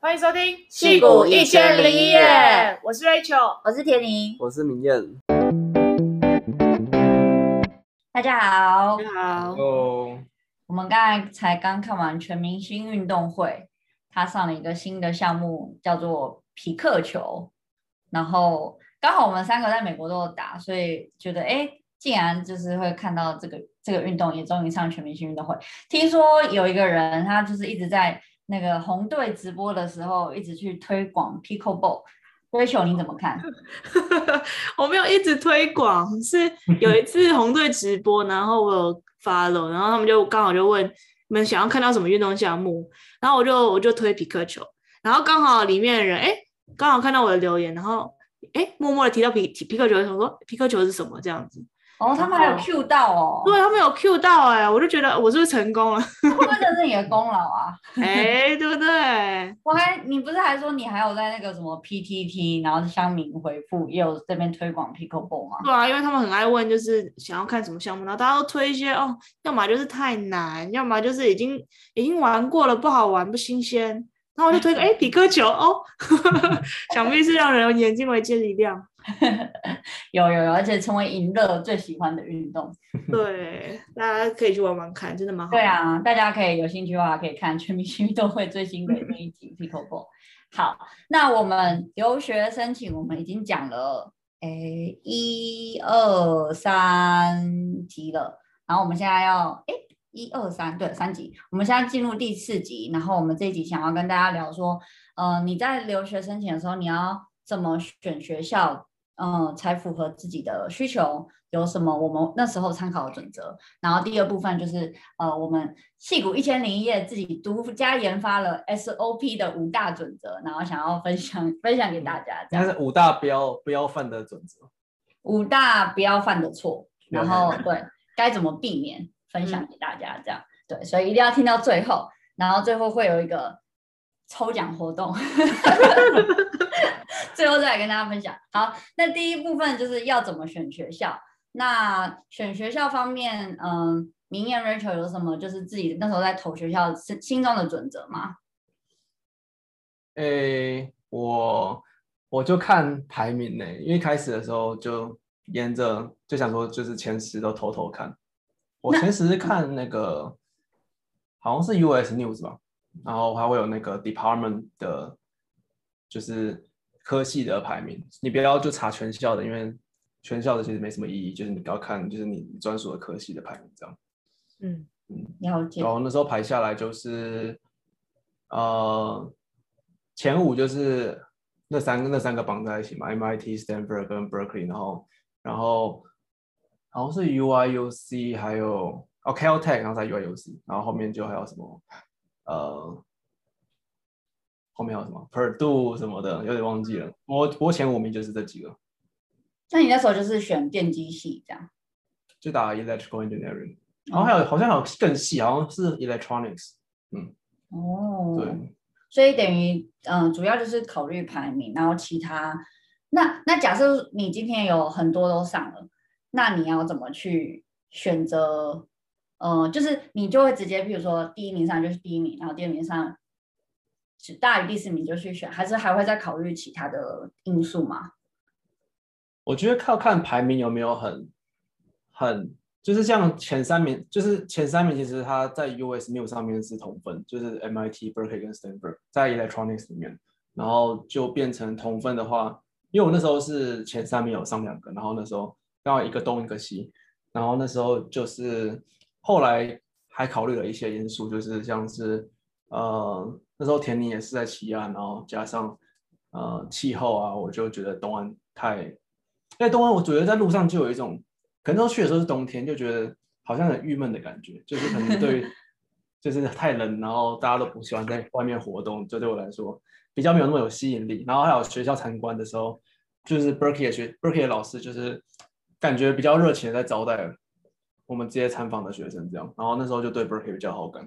欢迎收听《矽谷一千零一夜》，我是 Rachel，我是田宁，我是明艳。大家好，大家好。哦，我们刚才才刚看完全明星运动会，他上了一个新的项目，叫做皮克球。然后刚好我们三个在美国都有打，所以觉得哎，竟然就是会看到这个这个运动也终于上全明星运动会。听说有一个人，他就是一直在那个红队直播的时候，一直去推广 Pickleball。Rachel，你怎么看？我没有一直推广，是有一次红队直播，然后我有 follow，然后他们就刚好就问你们想要看到什么运动项目，然后我就我就推皮克球，然后刚好里面的人哎。刚好看到我的留言，然后哎，默默的提到皮皮克球，我说皮克球是什么这样子？哦，他们还有 Q 到哦，对，他们有 Q 到哎、欸，我就觉得我是不是成功了？会不会这是你的功劳啊？哎，对不对？我还你不是还说你还有在那个什么 PTT，然后乡民回复也有这边推广 Pickleball 吗？对啊，因为他们很爱问，就是想要看什么项目，然后大家都推一些哦，要么就是太难，要么就是已经已经玩过了不好玩不新鲜。然后我就推个哎，匹克球哦，想必是让人眼睛为之一亮。有有有，而且成为赢乐最喜欢的运动。对，大家可以去玩玩看，真的蛮好。对啊，大家可以有兴趣的话，可以看全明星运动会最新的那一集 Pickleball。好，那我们留学申请，我们已经讲了诶一二三集了，然后我们现在要诶。一二三，对，三集。我们现在进入第四集，然后我们这一集想要跟大家聊说，呃，你在留学申请的时候，你要怎么选学校，嗯、呃，才符合自己的需求？有什么我们那时候参考的准则？然后第二部分就是，呃，我们戏谷一千零一夜自己独家研发了 SOP 的五大准则，然后想要分享分享给大家。这样是五大不要不要犯的准则，五大不要犯的错，然后对该怎么避免。分享给大家，这样、嗯、对，所以一定要听到最后，然后最后会有一个抽奖活动 最后再来跟大家分享。好，那第一部分就是要怎么选学校。那选学校方面，嗯，明艳 Rachel 有什么就是自己那时候在投学校心心中的准则吗？诶、欸，我我就看排名呢，因为开始的时候就沿着就想说，就是前十都偷偷看。我前十是看那个，好像是 US News 吧，然后还会有那个 Department 的，就是科系的排名。你不要就查全校的，因为全校的其实没什么意义，就是你要看就是你专属的科系的排名这样。嗯嗯，了解。然后那时候排下来就是，呃，前五就是那三个那三个绑在一起嘛，MIT、Stanford 跟 Berkeley，然后然后。然后是 U I U C，还有哦 Caltech，然后在 U I U C，然后后面就还有什么呃，后面还有什么 Purdue 什么的，有点忘记了。我我前五名就是这几个。那你那时候就是选电机系这样？就打 Electrical Engineering，然后还有、嗯、好像还有更细，好像是 Electronics。嗯。哦。对。所以等于嗯、呃，主要就是考虑排名，然后其他那那假设你今天有很多都上了。那你要怎么去选择？呃，就是你就会直接，譬如说第一名上就是第一名，然后第二名上是大于第四名就去选，还是还会再考虑其他的因素吗？我觉得靠看排名有没有很很，就是像前三名，就是前三名其实他在 US New 上面是同分，就是 MIT、Berkeley 跟 Stanford 在 Electronics 里面，然后就变成同分的话，因为我那时候是前三名有上两个，然后那时候。刚好一个东一个西，然后那时候就是后来还考虑了一些因素，就是像是呃那时候田宁也是在西岸，然后加上呃气候啊，我就觉得东岸太，因为东岸我觉得在路上就有一种，可能去的时候是冬天，就觉得好像很郁闷的感觉，就是可能对，就是太冷，然后大家都不喜欢在外面活动，就对我来说比较没有那么有吸引力。然后还有学校参观的时候，就是 Berkeley 的学 Berkeley 的老师就是。感觉比较热情的在招待我们这些参访的学生，这样，然后那时候就对 Berkeley 比较好感。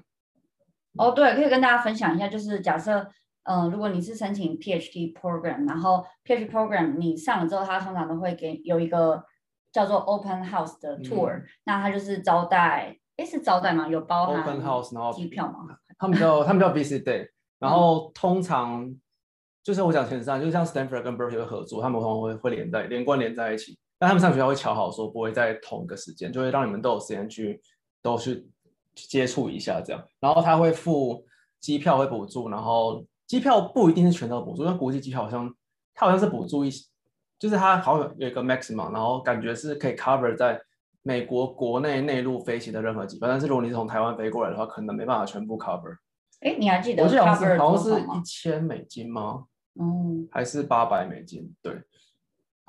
哦，对，可以跟大家分享一下，就是假设，嗯、呃，如果你是申请 PhD program，然后 PhD program 你上了之后，他通常都会给有一个叫做 Open House 的 tour，、嗯、那他就是招待，诶，是招待吗？有包含 Open House，然后机票吗？他们叫他们叫 Visit Day，然后通常就是我讲前三，就是像 Stanford 跟 Berkeley 合作，他们通常会会连在连贯连在一起。但他们上学校会乔好说不会在同一个时间，就会让你们都有时间去都去接触一下这样。然后他会付机票会补助，然后机票不一定是全都补助，因为国际机票好像他好像是补助一些，就是他好像有一个 maximum，然后感觉是可以 cover 在美国国内内陆飞行的任何机票。但是如果你是从台湾飞过来的话，可能没办法全部 cover。哎，你还记得？我记得好像是好像是一千美金吗？嗯，还是八百美金？对，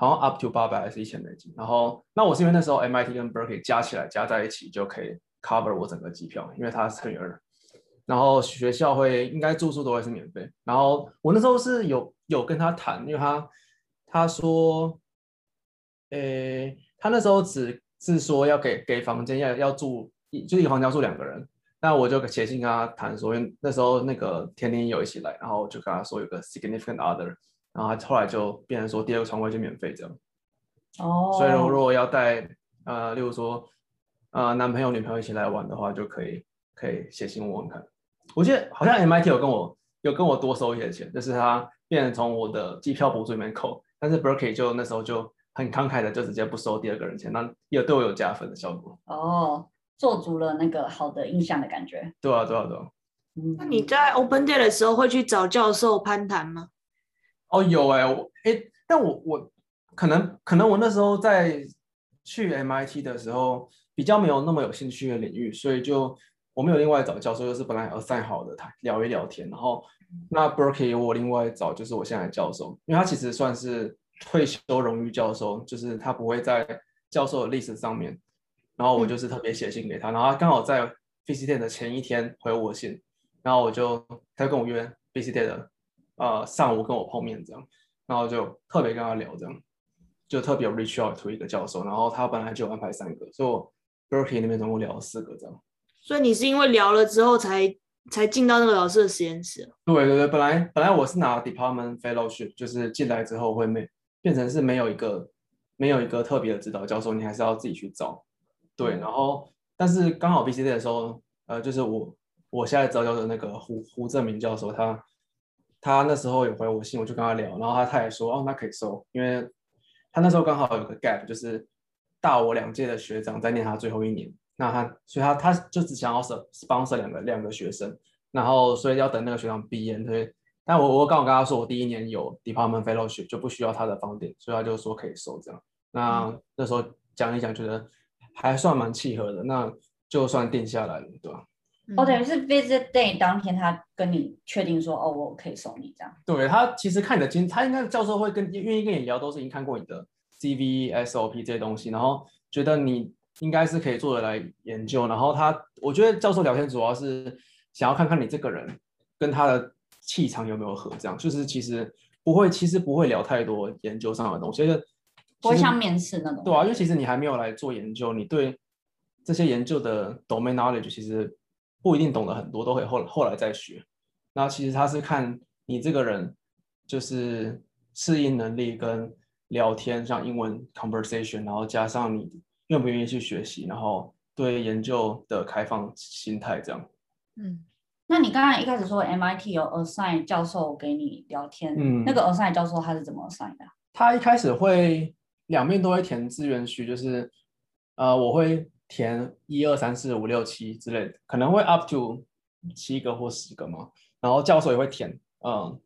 好像 up to 八百还是一千美金。然后那我是因为那时候 MIT 跟 Berkeley 加起来加在一起就可以 cover 我整个机票，因为它是乘以二。然后学校会应该住宿都会是免费。然后我那时候是有有跟他谈，因为他他说，诶，他那时候只是说要给给房间要要住一就一个房间要住两个人。那我就写信跟他谈说，因为那时候那个天天有一起来，然后我就跟他说有个 significant other，然后他后来就变成说第二个床位就免费这样。哦。所以如果要带呃，例如说呃男朋友女朋友一起来玩的话，就可以可以写信问问看。我记得好像 MIT 有跟我有跟我多收一些钱，就是他变成从我的机票补助里面扣，但是 Berkeley 就那时候就很慷慨的就直接不收第二个人钱，那也对我有加分的效果。哦。做足了那个好的印象的感觉。对啊，对啊，对啊。嗯，那你在 Open Day 的时候会去找教授攀谈吗？哦，有哎、欸，我哎、欸，但我我可能可能我那时候在去 MIT 的时候比较没有那么有兴趣的领域，所以就我没有另外找教授，就是本来要 assign 好的，他聊一聊天。然后那 Berkeley 我另外找就是我现在的教授，因为他其实算是退休荣誉教授，就是他不会在教授的历史上面。然后我就是特别写信给他，然后他刚好在 Day 的前一天回我信，然后我就他就跟我约 Day 的呃上午跟我碰面这样，然后就特别跟他聊这样，就特别 reach out to 一个教授，然后他本来就安排三个，所以我 Berkeley 那边总共聊了四个这样。所以你是因为聊了之后才才进到那个老师的实验室？对对对，本来本来我是拿 Department Fellowship，就是进来之后会没变成是没有一个没有一个特别的指导教授，你还是要自己去找。对，然后但是刚好 Day 的时候，呃，就是我我现在招教的那个胡胡正明教授，他他那时候有回我信，我就跟他聊，然后他他也说，哦，那可以收，因为他那时候刚好有个 gap，就是大我两届的学长在念他最后一年，那他所以他他就只想要 sponsor 两个两个学生，然后所以要等那个学长毕业，所以但我我刚好跟他说，我第一年有 department fellowship 就不需要他的 funding，所以他就说可以收这样，那、嗯、那时候讲一讲，觉得。还算蛮契合的，那就算定下来了，对吧？哦，等于是 visit day 当天，他跟你确定说，哦，我可以收你这样。对，他其实看你的经，他应该教授会跟愿意跟你聊，都是已经看过你的 CV、SOP 这些东西，然后觉得你应该是可以做的来研究。然后他，我觉得教授聊天主要是想要看看你这个人跟他的气场有没有合，这样就是其实不会，其实不会聊太多研究上的东西。不会像面试那种。对啊，因为其实你还没有来做研究，你对这些研究的 domain knowledge 其实不一定懂得很多，都可以后后来再学。那其实他是看你这个人，就是适应能力跟聊天，像英文 conversation，然后加上你愿不愿意去学习，然后对研究的开放心态这样。嗯，那你刚刚一开始说 MIT 有 assign 教授给你聊天，嗯，那个 assign 教授他是怎么 assign 的？他一开始会。两面都会填志愿序，就是，呃，我会填一二三四五六七之类的，可能会 up to 七个或十个嘛。然后教授也会填，嗯，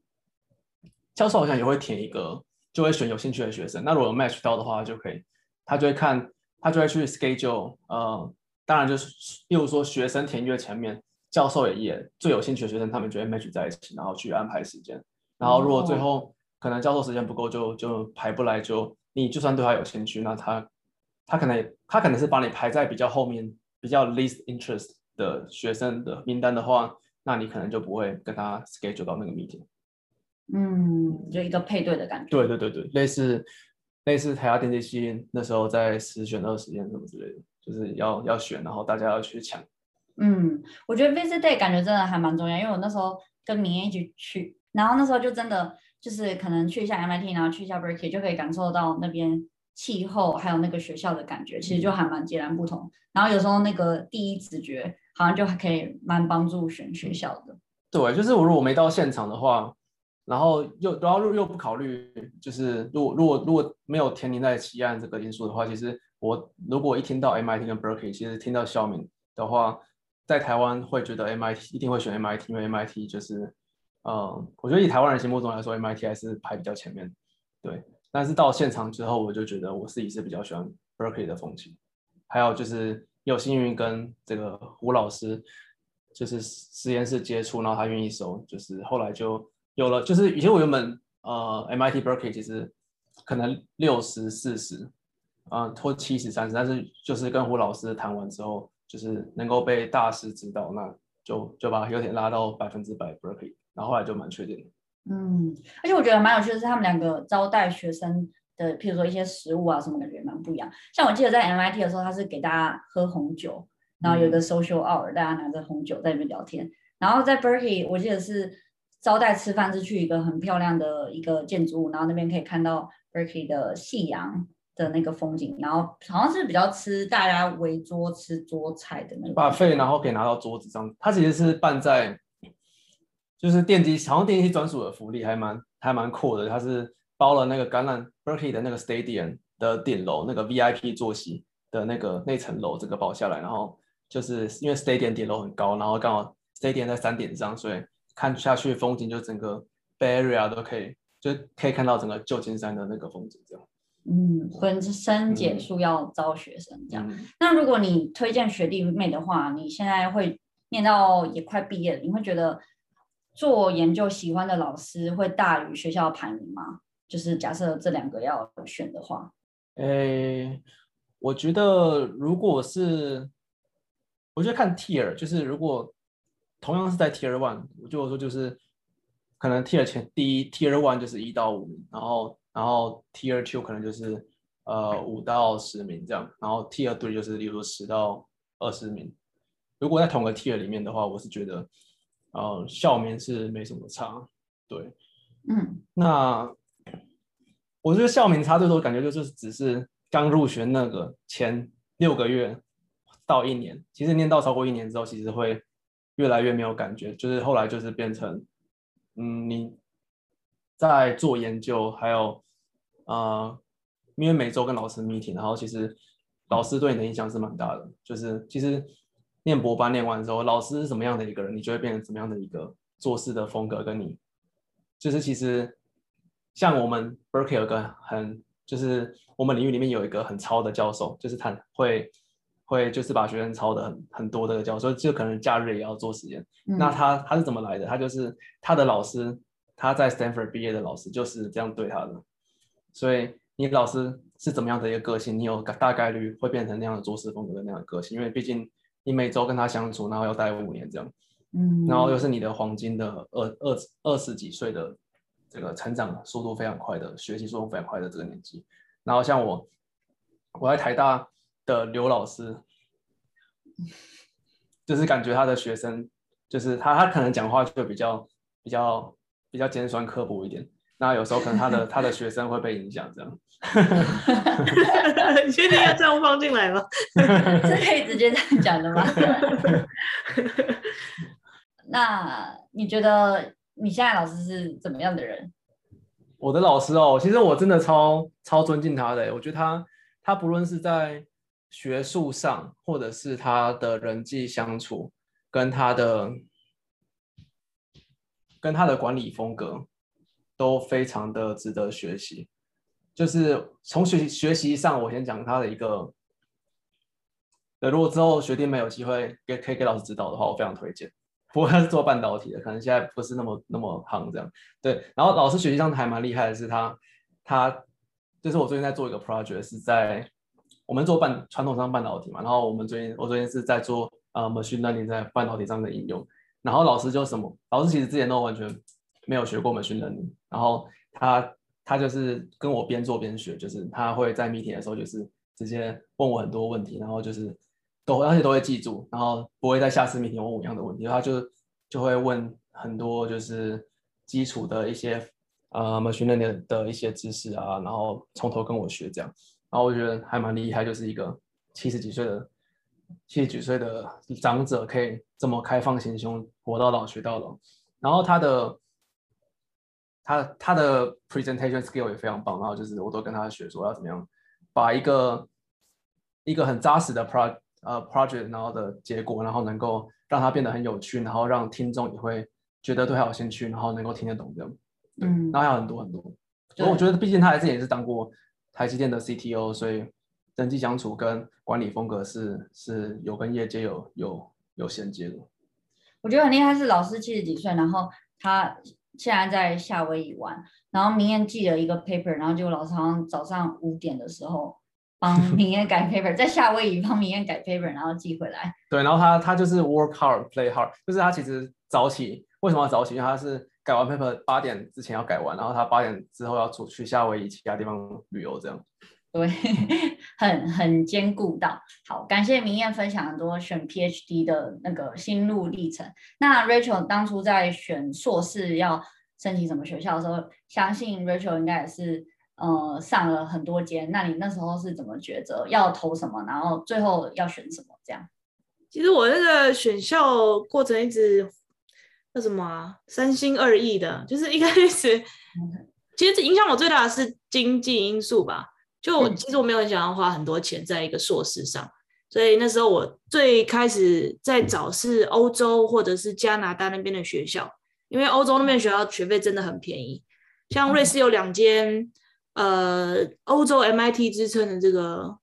教授好像也会填一个，就会选有兴趣的学生。那如果有 match 到的话，就可以，他就会看，他就会去 schedule，呃，当然就是，例如说学生填越前面，教授也也最有兴趣的学生，他们就会 match 在一起，然后去安排时间。然后如果最后可能教授时间不够，就就排不来就。你就算对他有兴趣，那他他可能他可能是把你排在比较后面、比较 least interest 的学生的名单的话，那你可能就不会跟他 schedule 到那个 meeting。嗯，就一个配对的感觉。对对对对，类似类似台大电机系那时候在十选二实验什么之类的，就是要要选，然后大家要去抢。嗯，我觉得 visit day 感觉真的还蛮重要，因为我那时候跟明艳一起去，然后那时候就真的。就是可能去一下 MIT，然后去一下 Berkeley，就可以感受到那边气候还有那个学校的感觉，其实就还蛮截然不同。然后有时候那个第一直觉好像就还可以蛮帮助选学校的。对，就是我如果没到现场的话，然后又然后又又不考虑，就是如果如果如果没有填宁在西岸这个因素的话，其实我如果一听到 MIT 跟 Berkeley，其实听到校名的话，在台湾会觉得 MIT 一定会选 MIT，因为 MIT 就是，嗯，我觉得以台湾人心目中来说，MIT 还是排比较前面，对。但是到现场之后，我就觉得我自己是比较喜欢 Berkeley 的风情，还有就是有幸运跟这个胡老师就是实验室接触，然后他愿意收，就是后来就有了。就是以前我原本呃 MIT Berkeley 其实可能六十四十啊或七十三十，但是就是跟胡老师谈完之后，就是能够被大师指导，那就就把有点拉到百分之百 Berkeley，然后后来就蛮确定的。嗯，而且我觉得蛮有趣的是，他们两个招待学生的，譬如说一些食物啊什么，感觉蛮不一样。像我记得在 MIT 的时候，他是给大家喝红酒，然后有个 social hour，大家拿着红酒在那边聊天。然后在 Berkeley，我记得是招待吃饭，是去一个很漂亮的一个建筑物，然后那边可以看到 Berkeley 的夕阳的那个风景。然后好像是比较吃大家围桌吃桌菜的那个 buffet，然后可以拿到桌子上。它其实是办在。就是电机，好像电机专属的福利还蛮还蛮酷的。它是包了那个橄榄 Berkeley 的那个 Stadium 的顶楼，那个 VIP 坐席的那个那层楼，这个包下来。然后就是因为 Stadium 顶楼很高，然后刚好 Stadium 在山顶上，所以看下去风景就整个 Bay Area 都可以，就可以看到整个旧金山的那个风景这样。嗯，浑身解数要招学生这样。嗯、那如果你推荐学弟妹的话，你现在会念到也快毕业了，你会觉得？做研究喜欢的老师会大于学校排名吗？就是假设这两个要选的话，诶，我觉得如果是，我觉得看 tier，就是如果同样是在 tier one，我就我说就是可能 tier 前第一 tier one 就是一到五名，然后然后 tier two 可能就是呃五到十名这样，然后 tier three 就是例如说十到二十名。如果在同个 tier 里面的话，我是觉得。呃，校名是没什么差，对，嗯，那我觉得校名差最多，感觉就是只是刚入学那个前六个月到一年，其实念到超过一年之后，其实会越来越没有感觉，就是后来就是变成，嗯，你在做研究，还有呃，因为每周跟老师 meeting，然后其实老师对你的影响是蛮大的，就是其实。念博班念完之后，老师是什么样的一个人，你就会变成什么样的一个做事的风格。跟你就是其实像我们 Berkeley 有个很，就是我们领域里面有一个很超的教授，就是他会会就是把学生超的很很多的教授，就可能假日也要做实验。嗯、那他他是怎么来的？他就是他的老师，他在 Stanford 毕业的老师就是这样对他的。所以你老师是怎么样的一个个性，你有大概率会变成那样的做事风格的那样的个性，因为毕竟。你每周跟他相处，然后要待五年这样，嗯，然后又是你的黄金的二二二十几岁的这个成长速度非常快的，学习速度非常快的这个年纪，然后像我，我在台大的刘老师，就是感觉他的学生，就是他他可能讲话就比较比较比较尖酸刻薄一点。那有时候可能他的他的学生会被影响，这样。你确定要这样放进来吗？是可以直接这样讲的吗？那你觉得你现在老师是怎么样的人？我的老师哦，其实我真的超超尊敬他的。我觉得他他不论是在学术上，或者是他的人际相处，跟他的跟他的管理风格。都非常的值得学习，就是从学习学习上，我先讲他的一个。对，如果之后学弟妹有机会给可以给老师指导的话，我非常推荐。不过他是做半导体的，可能现在不是那么那么行这样。对，然后老师学习上还蛮厉害的是他，他就是我最近在做一个 project，是在我们做半传统上半导体嘛，然后我们最近我最近是在做呃 machine learning 在半导体上的应用，然后老师就什么，老师其实之前都完全。没有学过 machine learning，然后他他就是跟我边做边学，就是他会在 meeting 的时候就是直接问我很多问题，然后就是都而且都会记住，然后不会在下次 meeting 问我一样的问题，他就就会问很多就是基础的一些呃 machine learning 的一些知识啊，然后从头跟我学这样，然后我觉得还蛮厉害，就是一个七十几岁的七十几岁的长者可以这么开放心胸，活到老学到老。然后他的他他的 presentation skill 也非常棒，然后就是我都跟他学说要怎么样把一个一个很扎实的 pro 呃 project 然后的结果，然后能够让它变得很有趣，然后让听众也会觉得对他有兴趣，然后能够听得懂这样。嗯，然后还有很多很多。所以我觉得，毕竟他还是也是当过台积电的 CTO，所以人际相处跟管理风格是是有跟业界有有有衔接的。我觉得很厉害，是老师七十几岁，然后他现在在夏威夷玩，然后明天寄了一个 paper，然后就老师好像早上五点的时候帮 明天改 paper，在夏威夷帮明天改 paper，然后寄回来。对，然后他他就是 work hard play hard，就是他其实早起，为什么要早起？因为他是。改完 paper 八点之前要改完，然后他八点之后要出去夏威夷其他地方旅游，这样。对，很很兼顾到。好，感谢明艳分享很多选 PhD 的那个心路历程。那 Rachel 当初在选硕士要申请什么学校的时候，相信 Rachel 应该也是呃上了很多间。那你那时候是怎么抉择要投什么，然后最后要选什么？这样。其实我那个选校过程一直。那什么啊，三心二意的，就是一开始，其实影响我最大的是经济因素吧。就其实我没有很想要花很多钱在一个硕士上，所以那时候我最开始在找是欧洲或者是加拿大那边的学校，因为欧洲那边学校学费真的很便宜。像瑞士有两间，呃，欧洲 MIT 之称的这个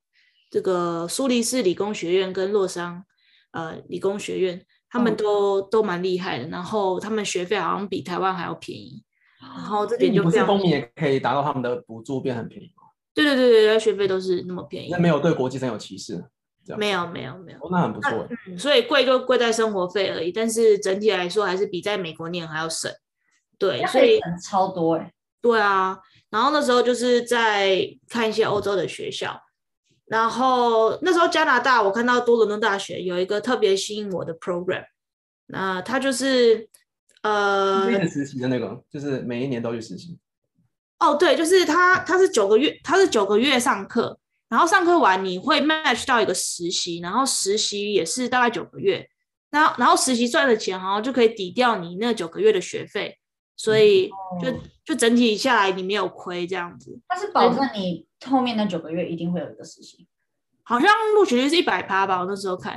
这个苏黎世理工学院跟洛桑呃理工学院。他们都都蛮厉害的，然后他们学费好像比台湾还要便宜，然后这点就不是公民也可以达到他们的补助变很便宜吗？对对对对，学费都是那么便宜，那没有对国际生有歧视，没有没有没有，哦，那很不错，嗯，所以贵就贵在生活费而已，但是整体来说还是比在美国念还要省，对，所以超多哎，对啊，然后那时候就是在看一些欧洲的学校。然后那时候加拿大，我看到多伦多大学有一个特别吸引我的 program，那它就是呃，实习的那个，就是每一年都去实习。哦，对，就是他，他是九个月，他是九个月上课，然后上课完你会 match 到一个实习，然后实习也是大概九个月，然后然后实习赚的钱好像就可以抵掉你那九个月的学费。所以就就整体下来你没有亏这样子，他是保证你后面那九个月一定会有一个实习，好像录取率是一百趴吧，我那时候看。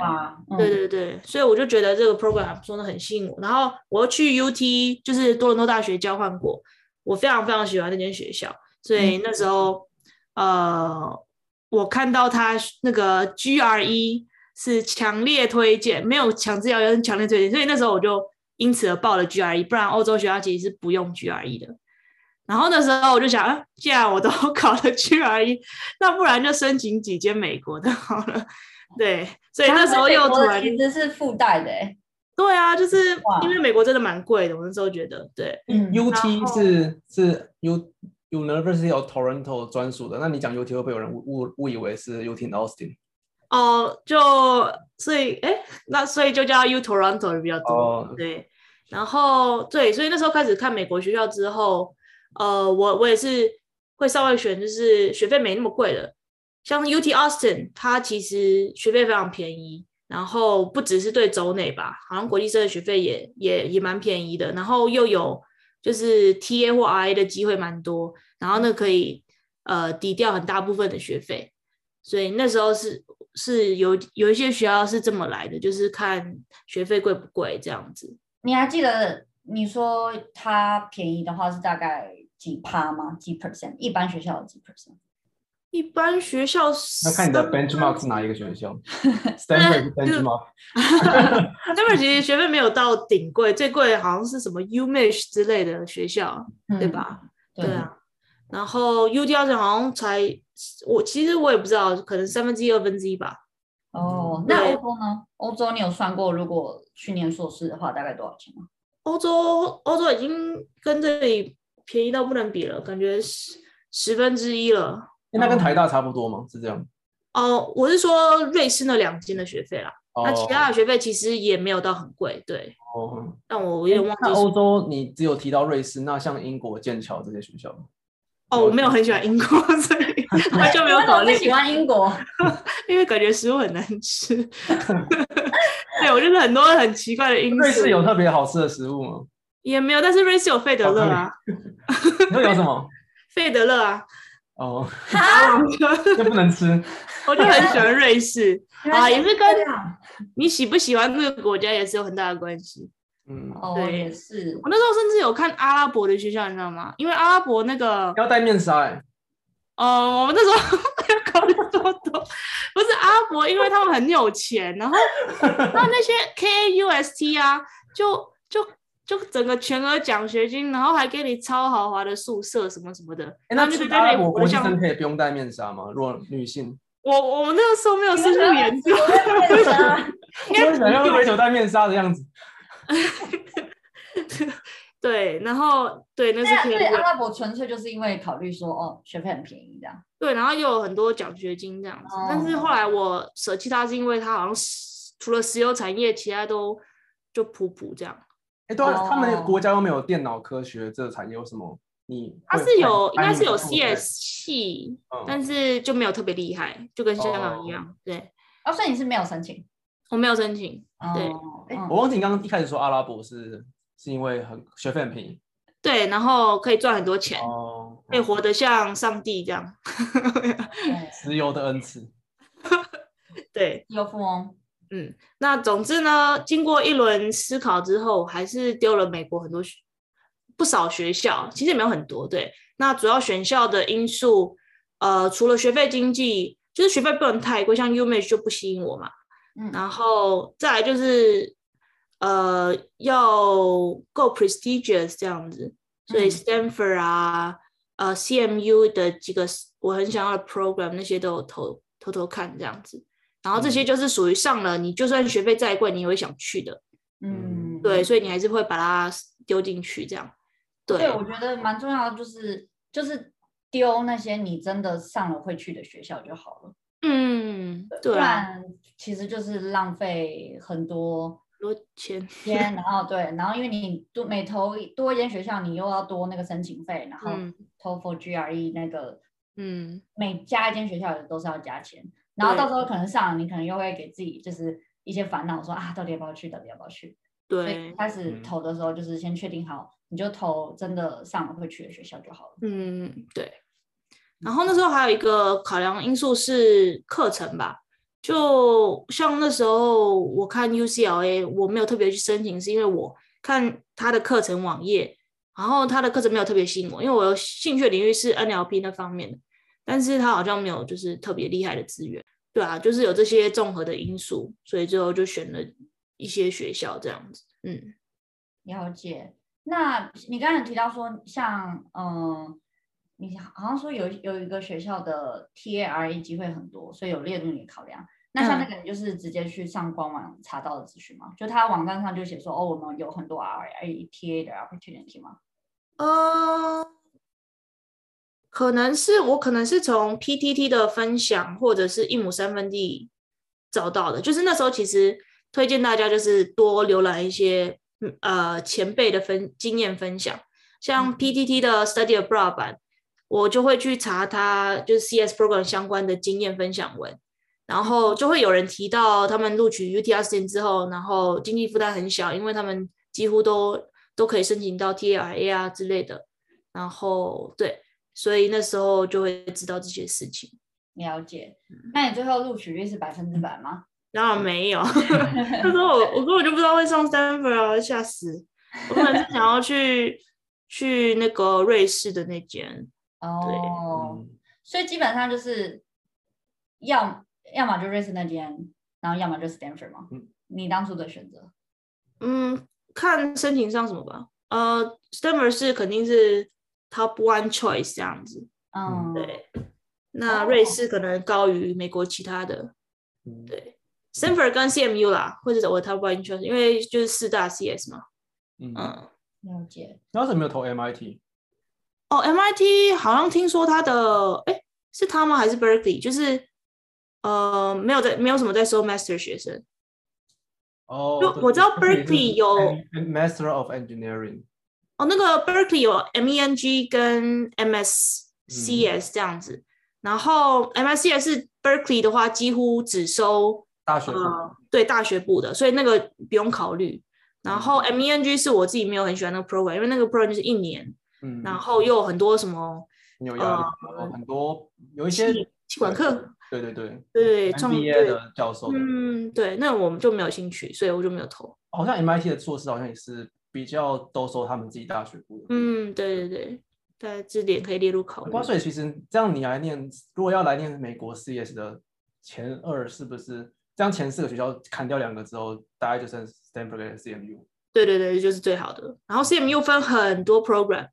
对对对，所以我就觉得这个 program 说的，很吸引我。然后我又去 UT，就是多伦多大学交换过，我非常非常喜欢那间学校，所以那时候、嗯、呃，我看到他那个 GRE 是强烈推荐，没有强制要求，强烈推荐，所以那时候我就。因此而报了 GRE，不然欧洲学校其实是不用 GRE 的。然后那时候我就想，啊，既然我都 考了 GRE，那不然就申请几间美国的好了。对，所以那时候又突然其实是附带的，对啊，就是因为美国真的蛮贵的，我那时候觉得，对。嗯，UT 是是 U University of Toronto 专属的，那你讲 UT 会不会有人误误误以为是 UT Austin？哦，就所以哎，那所以就叫 U Toronto 比较多，oh. 对。然后对，所以那时候开始看美国学校之后，呃，我我也是会稍微选，就是学费没那么贵的，像 UT Austin，它其实学费非常便宜，然后不只是对州内吧，好像国际生的学费也也也蛮便宜的，然后又有就是 TA 或 RA 的机会蛮多，然后那可以呃抵掉很大部分的学费，所以那时候是。是有有一些学校是这么来的，就是看学费贵不贵这样子。你还记得你说它便宜的话是大概几趴吗？几 percent？一般学校有几 percent？一般学校是要看你的 benchmark 是哪一个学校。Stanford benchmark。Stanford 其实学费没有到顶贵，最贵好像是什么 UMich 之类的学校，嗯、对吧？对啊。然后 UT 好像才，我其实我也不知道，可能三分之一、二分之一吧。哦，那欧洲呢？欧洲你有算过，如果去年硕士的话，大概多少钱吗？欧洲，欧洲已经跟这里便宜到不能比了，感觉十十分之一了。那跟台大差不多吗？是这样？哦，我是说瑞士那两间的学费啦。哦、那其他的学费其实也没有到很贵，对。哦。但我有点忘记。那欧洲你只有提到瑞士，那像英国剑桥这些学校？哦，我没有很喜欢英国，所以 我就没有考虑。喜欢英国，因为感觉食物很难吃。对，我就是很多很奇怪的英式。瑞士有特别好吃的食物吗？也没有，但是瑞士有费德勒啊。你说有什么？费德勒啊。哦，哈，这不能吃。我就很喜欢瑞士 啊，也是跟你喜不喜欢那个国家也是有很大的关系。嗯，哦，对也是。我那时候甚至有看阿拉伯的学校，你知道吗？因为阿拉伯那个要戴面纱哎。哦，我们那时候没有考虑这么多，不是阿拉伯，因为他们很有钱，然后那那些 K A U S T 啊，就就就整个全额奖学金，然后还给你超豪华的宿舍什么什么的。哎，那就去阿拉伯国际生可以不用戴面纱吗？如果女性？我我们那个时候没有深入研究，因为想要追求戴面纱的样子。对，然后对，那是可以。对阿拉伯纯粹就是因为考虑说，哦，学费很便宜这样。对，然后又有很多奖学金这样子。哦、但是后来我舍弃它，是因为它好像除了石油产业，其他都就普普这样。哎，对啊，他们国家又没有电脑科学这个产业，有什么？你它是有，应该是有 CS 系，嗯、但是就没有特别厉害，就跟香港一样。哦、对。哦，所以你是没有申请？我没有申请。对。我忘记你刚刚一开始说阿拉伯是。是因为很学费很便宜，对，然后可以赚很多钱，哦，可以活得像上帝这样，石油的恩赐，对，有富翁，嗯，那总之呢，经过一轮思考之后，还是丢了美国很多学不少学校，其实也没有很多，对，那主要选校的因素，呃，除了学费经济，就是学费不能太贵，像 UMich 就不吸引我嘛，嗯，然后再来就是。呃，要够 prestigious 这样子，所以 Stanford 啊，嗯、呃，CMU 的几个我很想要的 program 那些都有偷偷偷看这样子，然后这些就是属于上了，你就算学费再贵，你也会想去的，嗯，对，所以你还是会把它丢进去这样，对，对，我觉得蛮重要的就是就是丢那些你真的上了会去的学校就好了，嗯，对，不然其实就是浪费很多。多钱，钱，然后对，然后因为你多每投多一间学校，你又要多那个申请费，然后 TOEFL GRE 那个，嗯，每加一间学校也都是要加钱，然后到时候可能上了，你可能又会给自己就是一些烦恼，说啊，到底要不要去，到底要不要去？对，所以开始投的时候就是先确定好，你就投真的上了会去的学校就好了。嗯，对。然后那时候还有一个考量因素是课程吧。就像那时候我看 UCLA，我没有特别去申请，是因为我看他的课程网页，然后他的课程没有特别吸引我，因为我有兴趣的领域是 NLP 那方面的，但是他好像没有就是特别厉害的资源，对啊，就是有这些综合的因素，所以最后就选了一些学校这样子。嗯，了解。那你刚才提到说，像嗯，你好像说有有一个学校的 TARA 机会很多，所以有列入你的考量。那像那个，人就是直接去上官网查到的资讯吗？嗯、就他网站上就写说，哦，我们有很多 RATA 的 opportunity 吗？呃，可能是我可能是从 PTT 的分享或者是一亩三分地找到的。就是那时候其实推荐大家就是多浏览一些呃前辈的分经验分享，像 PTT 的 Study Abroad 版，我就会去查他就是 CS program 相关的经验分享文。然后就会有人提到他们录取 UT Austin 之后，然后经济负担很小，因为他们几乎都都可以申请到 TARA 啊之类的。然后对，所以那时候就会知道这些事情。了解。那你最后录取率是百分之百吗？当然没有。他说我我根本就不知道会上 Stanford 啊，吓死！我本来是想要去去那个瑞士的那间。哦。对所以基本上就是要。要么就瑞士那间，然后要么就 Stanford 嘛。嗯，你当初的选择？嗯，看申请上什么吧。呃，Stanford 是肯定是 top one choice 这样子。嗯，对。那瑞士可能高于美国其他的。嗯，对。Stanford 跟 CMU 啦，或者我 top one choice，因为就是四大 CS 嘛。嗯，了解。那为什么没有投 MIT？哦，MIT 好像听说他的，哎，是他吗？还是 Berkeley？就是。呃，没有在，没有什么在收 master 学生。哦，就我知道 Berkeley 有 Master of Engineering。哦，那个 Berkeley 有 MEng 跟 MSCS 这样子，嗯、然后 MSCS 是 Berkeley 的话，几乎只收大学部、呃，对大学部的，所以那个不用考虑。然后 MENG 是我自己没有很喜欢那个 program，因为那个 program 就是一年，嗯，然后又有很多什么有压力，呃很多有一些气管课，对对对。对，创业的教授，嗯，对，那我们就没有兴趣，所以我就没有投。好像 MIT 的硕士好像也是比较都收他们自己大学部的，嗯，对对对。在这点可以列入考虑。所以其实这样你来念，如果要来念美国 CS 的前二，是不是这样前四个学校砍掉两个之后，大概就剩 Stanford 跟 CMU？对对对，就是最好的。然后 CMU 分很多 program，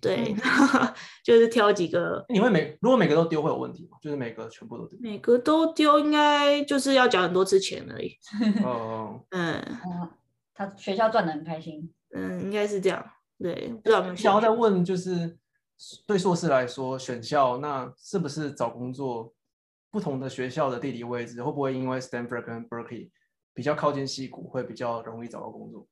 对，嗯、就是挑几个。你会每如果每个都丢会有问题吗？就是每个全部都丢？每个都丢，应该就是要缴很多次钱而已。哦，嗯，他学校赚的很开心。嗯，应该是这样。对，不知道有有想要再问，就是对硕士来说，选校那是不是找工作不同的学校的地理位置，会不会因为 Stanford 跟 Berkeley 比较靠近矽谷，会比较容易找到工作？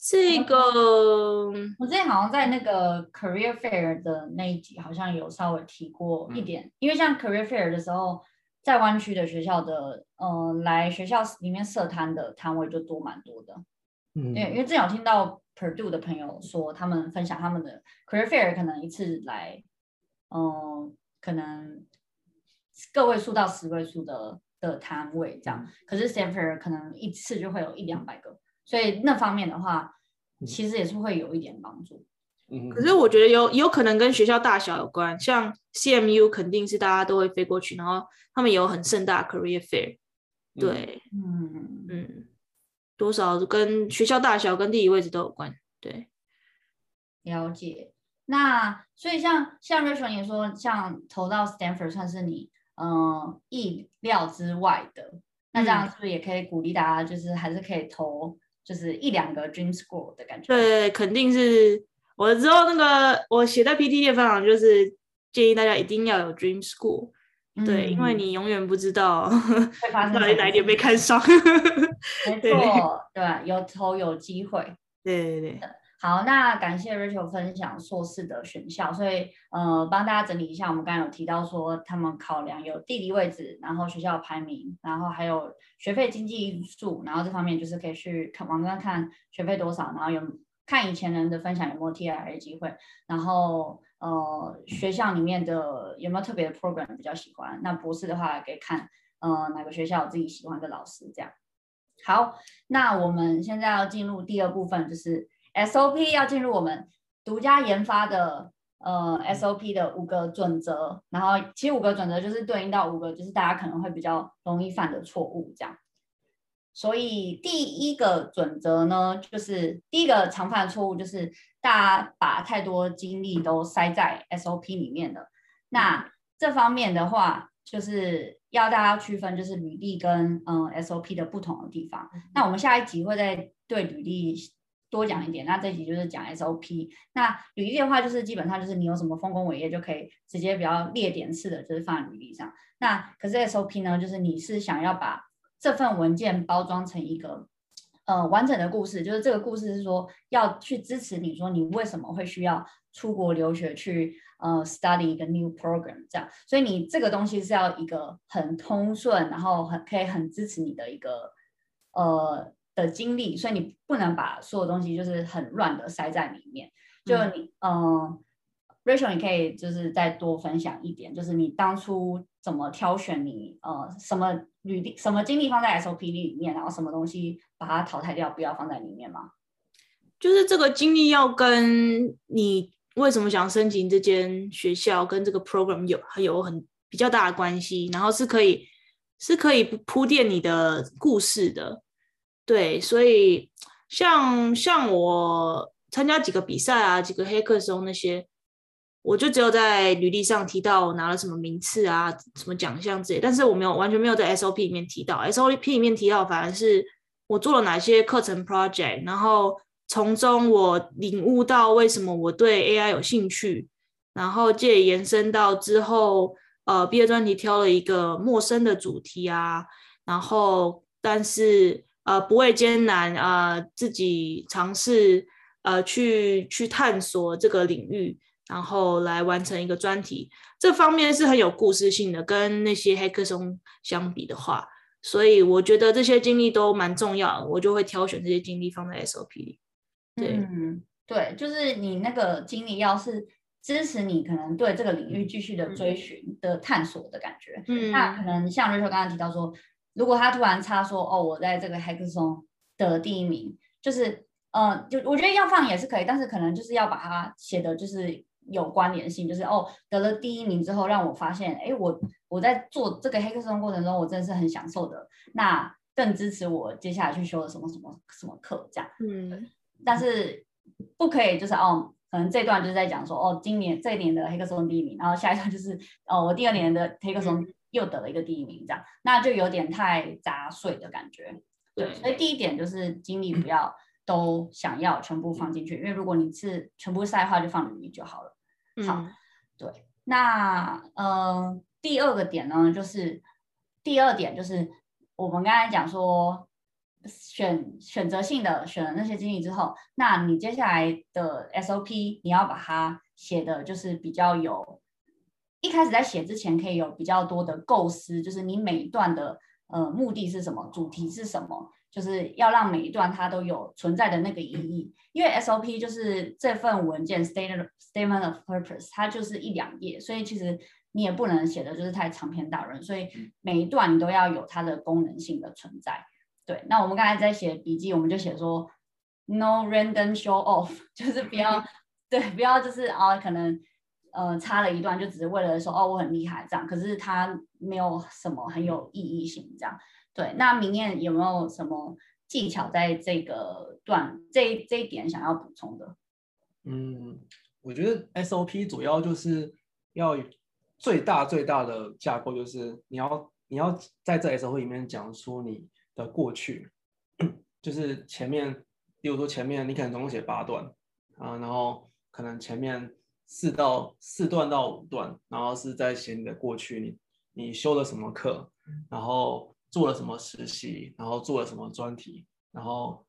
这个我之前好像在那个 Career Fair 的那一集，好像有稍微提过一点，嗯、因为像 Career Fair 的时候，在湾区的学校的，嗯、呃，来学校里面设摊的摊位就多蛮多的。嗯，对，因为正好听到。Purdue 的朋友说，他们分享他们的 career fair 可能一次来，嗯、呃，可能个位数到十位数的的摊位这样。可是 Stanford 可能一次就会有一两百个，所以那方面的话，其实也是会有一点帮助。嗯，可是我觉得有有可能跟学校大小有关，像 CMU 肯定是大家都会飞过去，然后他们也有很盛大 career fair。对，嗯嗯。嗯多少跟学校大小跟地理位置都有关，对，了解。那所以像像 Rachel 也说，像投到 Stanford 算是你嗯、呃、意料之外的，那这样是不是也可以鼓励大家，就是还是可以投，就是一两个 Dream School 的感觉？对，肯定是。我之后那个我写在 PPT 的分享就是建议大家一定要有 Dream School。对，因为你永远不知道到底哪一点被看上。没错，对，有投有机会。对对对。好，那感谢 Rachel 分享硕士的选校，所以呃，帮大家整理一下，我们刚刚有提到说，他们考量有地理位置，然后学校排名，然后还有学费经济因素，然后这方面就是可以去看网站看学费多少，然后有看以前人的分享有没有 TIR 的机会，然后。呃，学校里面的有没有特别的 program 比较喜欢？那博士的话可以看，呃，哪个学校有自己喜欢的老师这样。好，那我们现在要进入第二部分，就是 SOP 要进入我们独家研发的呃 SOP 的五个准则。然后其实五个准则就是对应到五个，就是大家可能会比较容易犯的错误这样。所以第一个准则呢，就是第一个常犯的错误就是大家把太多精力都塞在 SOP 里面了。那这方面的话，就是要大家区分，就是履历跟嗯 SOP 的不同的地方。那我们下一集会再对履历多讲一点。那这集就是讲 SOP。那履历的话，就是基本上就是你有什么丰功伟业，就可以直接比较列点式的，就是放在履历上。那可是 SOP 呢，就是你是想要把这份文件包装成一个呃完整的故事，就是这个故事是说要去支持你说你为什么会需要出国留学去呃 study 一个 new program 这样，所以你这个东西是要一个很通顺，然后很可以很支持你的一个呃的经历，所以你不能把所有东西就是很乱的塞在里面，就你嗯。呃 Rachel，你可以就是再多分享一点，就是你当初怎么挑选你呃什么履历、什么经历放在 SOP 里面，然后什么东西把它淘汰掉，不要放在里面吗？就是这个经历要跟你为什么想申请这间学校跟这个 program 有有很比较大的关系，然后是可以是可以铺垫你的故事的。对，所以像像我参加几个比赛啊，几个黑客松那些。我就只有在履历上提到我拿了什么名次啊，什么奖项之类，但是我没有完全没有在 SOP 里面提到。SOP 里面提到反而是我做了哪些课程 project，然后从中我领悟到为什么我对 AI 有兴趣，然后借延伸到之后，呃，毕业专题挑了一个陌生的主题啊，然后但是呃不畏艰难啊，呃，自己尝试呃去去探索这个领域。然后来完成一个专题，这方面是很有故事性的。跟那些黑客松相比的话，所以我觉得这些经历都蛮重要，我就会挑选这些经历放在 SOP 里。对，嗯，对，就是你那个经历要是支持你可能对这个领域继续的追寻的探索的感觉。嗯，那可能像 Rachel 刚刚提到说，如果他突然插说哦，我在这个 Hackathon 的第一名，就是呃，就我觉得要放也是可以，但是可能就是要把它写的就是有关联性，就是哦，得了第一名之后，让我发现，哎，我我在做这个 Hackathon 过程中，我真的是很享受的。那更支持我接下来去修的什么什么什么课，这样。嗯，但是不可以就是哦，可能这段就是在讲说哦，今年这一年的 Hackathon 第一名，然后下一段就是哦，我第二年的 Hackathon 又得了一个第一名，这样，那就有点太杂碎的感觉。对，所以第一点就是精力不要都想要全部放进去，因为如果你是全部塞的话，就放里面就好了。好，嗯、对，那呃，第二个点呢，就是第二点就是我们刚才讲说选选择性的选了那些经历之后，那你接下来的 SOP 你要把它写的就是比较有，一开始在写之前可以有比较多的构思，就是你每一段的呃目的是什么，主题是什么。就是要让每一段它都有存在的那个意义，因为 SOP 就是这份文件 statement statement of purpose，它就是一两页，所以其实你也不能写的就是太长篇大论，所以每一段你都要有它的功能性的存在。对，那我们刚才在写笔记，我们就写说 no random show off，就是不要 对，不要就是啊、哦，可能呃插了一段就只是为了说哦我很厉害这样，可是它没有什么很有意义性这样。对，那明艳有没有什么技巧在这个段这这一点想要补充的？嗯，我觉得 SOP 主要就是要最大最大的架构，就是你要你要在这 SOP 里面讲出你的过去，就是前面，比如说前面你可能总共写八段啊，然后可能前面四到四段到五段，然后是在写你的过去，你你修了什么课，然后。做了什么实习，然后做了什么专题，然后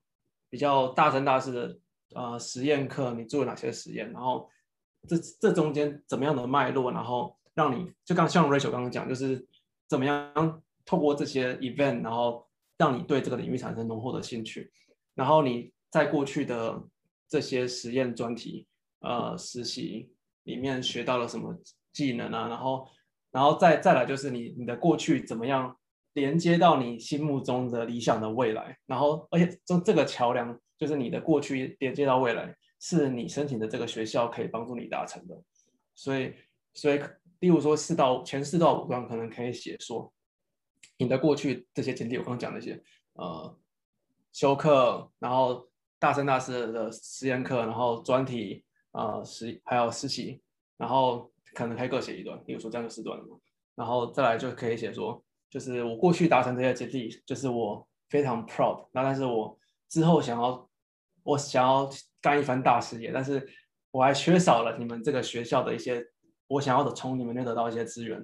比较大三大四的呃实验课，你做了哪些实验，然后这这中间怎么样的脉络，然后让你就刚像 Rachel 刚刚讲，就是怎么样透过这些 event，然后让你对这个领域产生浓厚的兴趣，然后你在过去的这些实验专题呃实习里面学到了什么技能啊，然后然后再再来就是你你的过去怎么样。连接到你心目中的理想的未来，然后而且这这个桥梁就是你的过去连接到未来，是你申请的这个学校可以帮助你达成的。所以，所以，例如说四到前四到五段可能可以写说你的过去这些经历，我刚刚讲那些呃修课，然后大三大四的实验课，然后专题呃实还有实习，然后可能可以各写一段，例如说这样就四段，然后再来就可以写说。就是我过去达成这些经历，就是我非常 proud。那但是我之后想要，我想要干一番大事业，但是我还缺少了你们这个学校的一些我想要的，从你们那得到一些资源。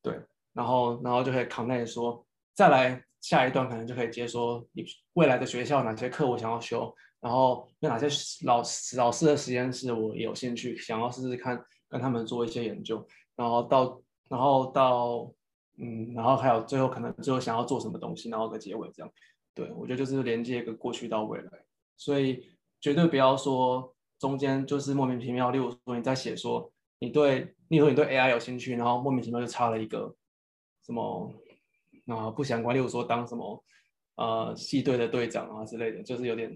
对，然后然后就可以考虑说，再来下一段可能就可以接说你未来的学校哪些课我想要修，然后有哪些老师老师的实验室我有兴趣，想要试试看跟他们做一些研究，然后到然后到。嗯，然后还有最后可能最后想要做什么东西，然后个结尾这样，对，我觉得就是连接一个过去到未来，所以绝对不要说中间就是莫名其妙。例如说你在写说你对，例如你对 AI 有兴趣，然后莫名其妙就插了一个什么啊不相关，例如说当什么呃系队的队长啊之类的，就是有点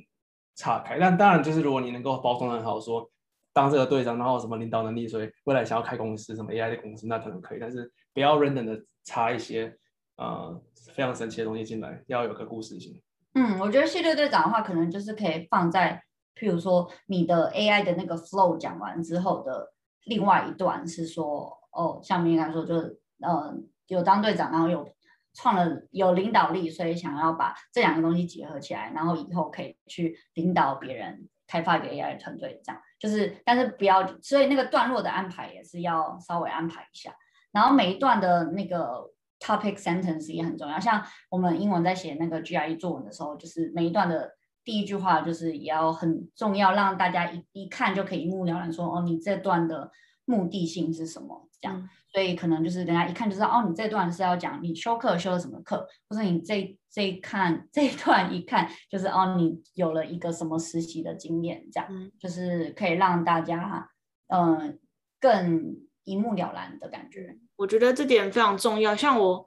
岔开。但当然就是如果你能够包装得很好说，说当这个队长，然后什么领导能力，所以未来想要开公司什么 AI 的公司，那可能可以，但是不要 random 的。插一些呃非常神奇的东西进来，要有个故事性。嗯，我觉得系列队长的话，可能就是可以放在，譬如说你的 AI 的那个 flow 讲完之后的另外一段是说，哦，像明来说，就是呃有当队长，然后有创了有领导力，所以想要把这两个东西结合起来，然后以后可以去领导别人开发一个 AI 团队，这样就是，但是不要，所以那个段落的安排也是要稍微安排一下。然后每一段的那个 topic sentence 也很重要，像我们英文在写那个 GRE 作文的时候，就是每一段的第一句话就是也要很重要，让大家一一看就可以一目了然说，说哦，你这段的目的性是什么，这样。嗯所以可能就是人家一看就知道，哦，你这段是要讲你修课修了什么课，或者你这这一看这一段一看就是哦，你有了一个什么实习的经验，这样，嗯，就是可以让大家嗯、呃、更一目了然的感觉。我觉得这点非常重要。像我，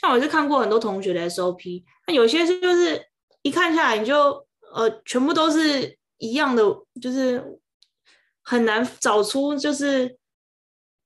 像我是看过很多同学的 SOP，那有些是就是一看下来你就呃全部都是一样的，就是很难找出就是。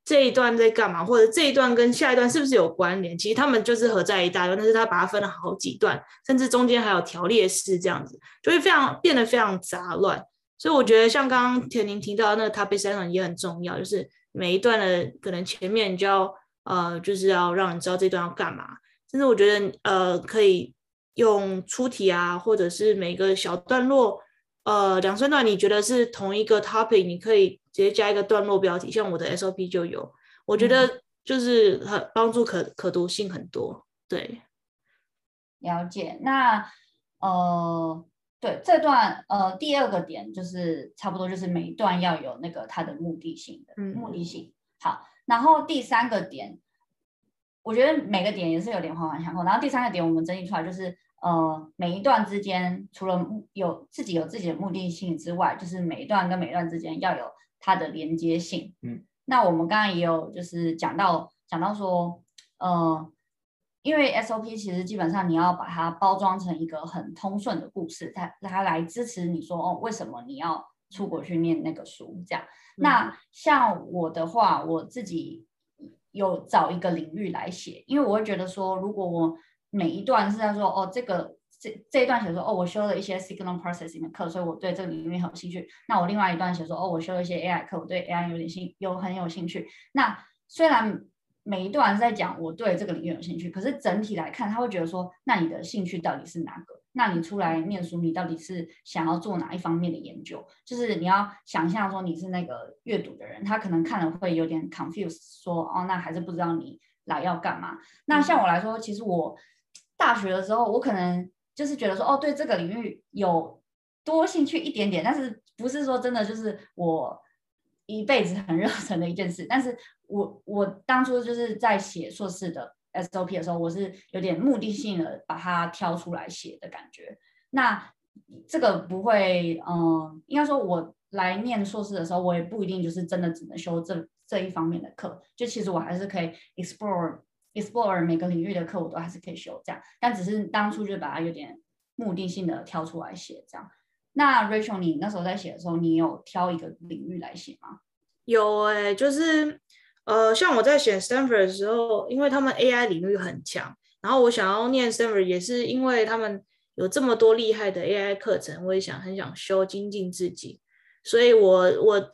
这一段在干嘛？或者这一段跟下一段是不是有关联？其实他们就是合在一大段，但是他把它分了好几段，甚至中间还有条列式这样子，就会非常变得非常杂乱。所以我觉得像刚刚田宁提到的那个 topic s e n t e r 也很重要，就是每一段的可能前面你就要呃，就是要让你知道这段要干嘛。甚至我觉得呃，可以用出题啊，或者是每个小段落呃两三段，你觉得是同一个 topic，你可以。直接加一个段落标题，像我的 SOP 就有，我觉得就是很帮助可可读性很多。对，了解。那呃，对这段呃第二个点就是差不多就是每一段要有那个它的目的性的、嗯、目的性。好，然后第三个点，我觉得每个点也是有点环环相扣。然后第三个点我们整理出来就是呃每一段之间除了有自己有自己的目的性之外，就是每一段跟每一段之间要有。它的连接性，嗯，那我们刚刚也有就是讲到讲到说，呃，因为 SOP 其实基本上你要把它包装成一个很通顺的故事，它它来支持你说哦，为什么你要出国去念那个书这样。嗯、那像我的话，我自己有找一个领域来写，因为我会觉得说，如果我每一段是在说哦这个。这这一段写说哦，我修了一些 signal processing 的课，所以我对这个领域很有兴趣。那我另外一段写说哦，我修了一些 AI 课，我对 AI 有点兴有很有兴趣。那虽然每一段是在讲我对这个领域有兴趣，可是整体来看，他会觉得说，那你的兴趣到底是哪个？那你出来念书，你到底是想要做哪一方面的研究？就是你要想象说你是那个阅读的人，他可能看了会有点 confused，说哦，那还是不知道你来要干嘛。那像我来说，其实我大学的时候，我可能。就是觉得说，哦，对这个领域有多兴趣一点点，但是不是说真的就是我一辈子很 热忱的一件事。但是我我当初就是在写硕士的 SOP 的时候，我是有点目的性的把它挑出来写的感觉。那这个不会，嗯，应该说我来念硕士的时候，我也不一定就是真的只能修这这一方面的课，就其实我还是可以 explore。explore 每个领域的课我都还是可以修这样，但只是当初就把它有点目的性的挑出来写这样。那 Rachel，你那时候在写的时候，你有挑一个领域来写吗？有哎、欸，就是呃，像我在选 Stanford 的时候，因为他们 AI 领域很强，然后我想要念 Stanford 也是因为他们有这么多厉害的 AI 课程，我也想很想修精进自己，所以我我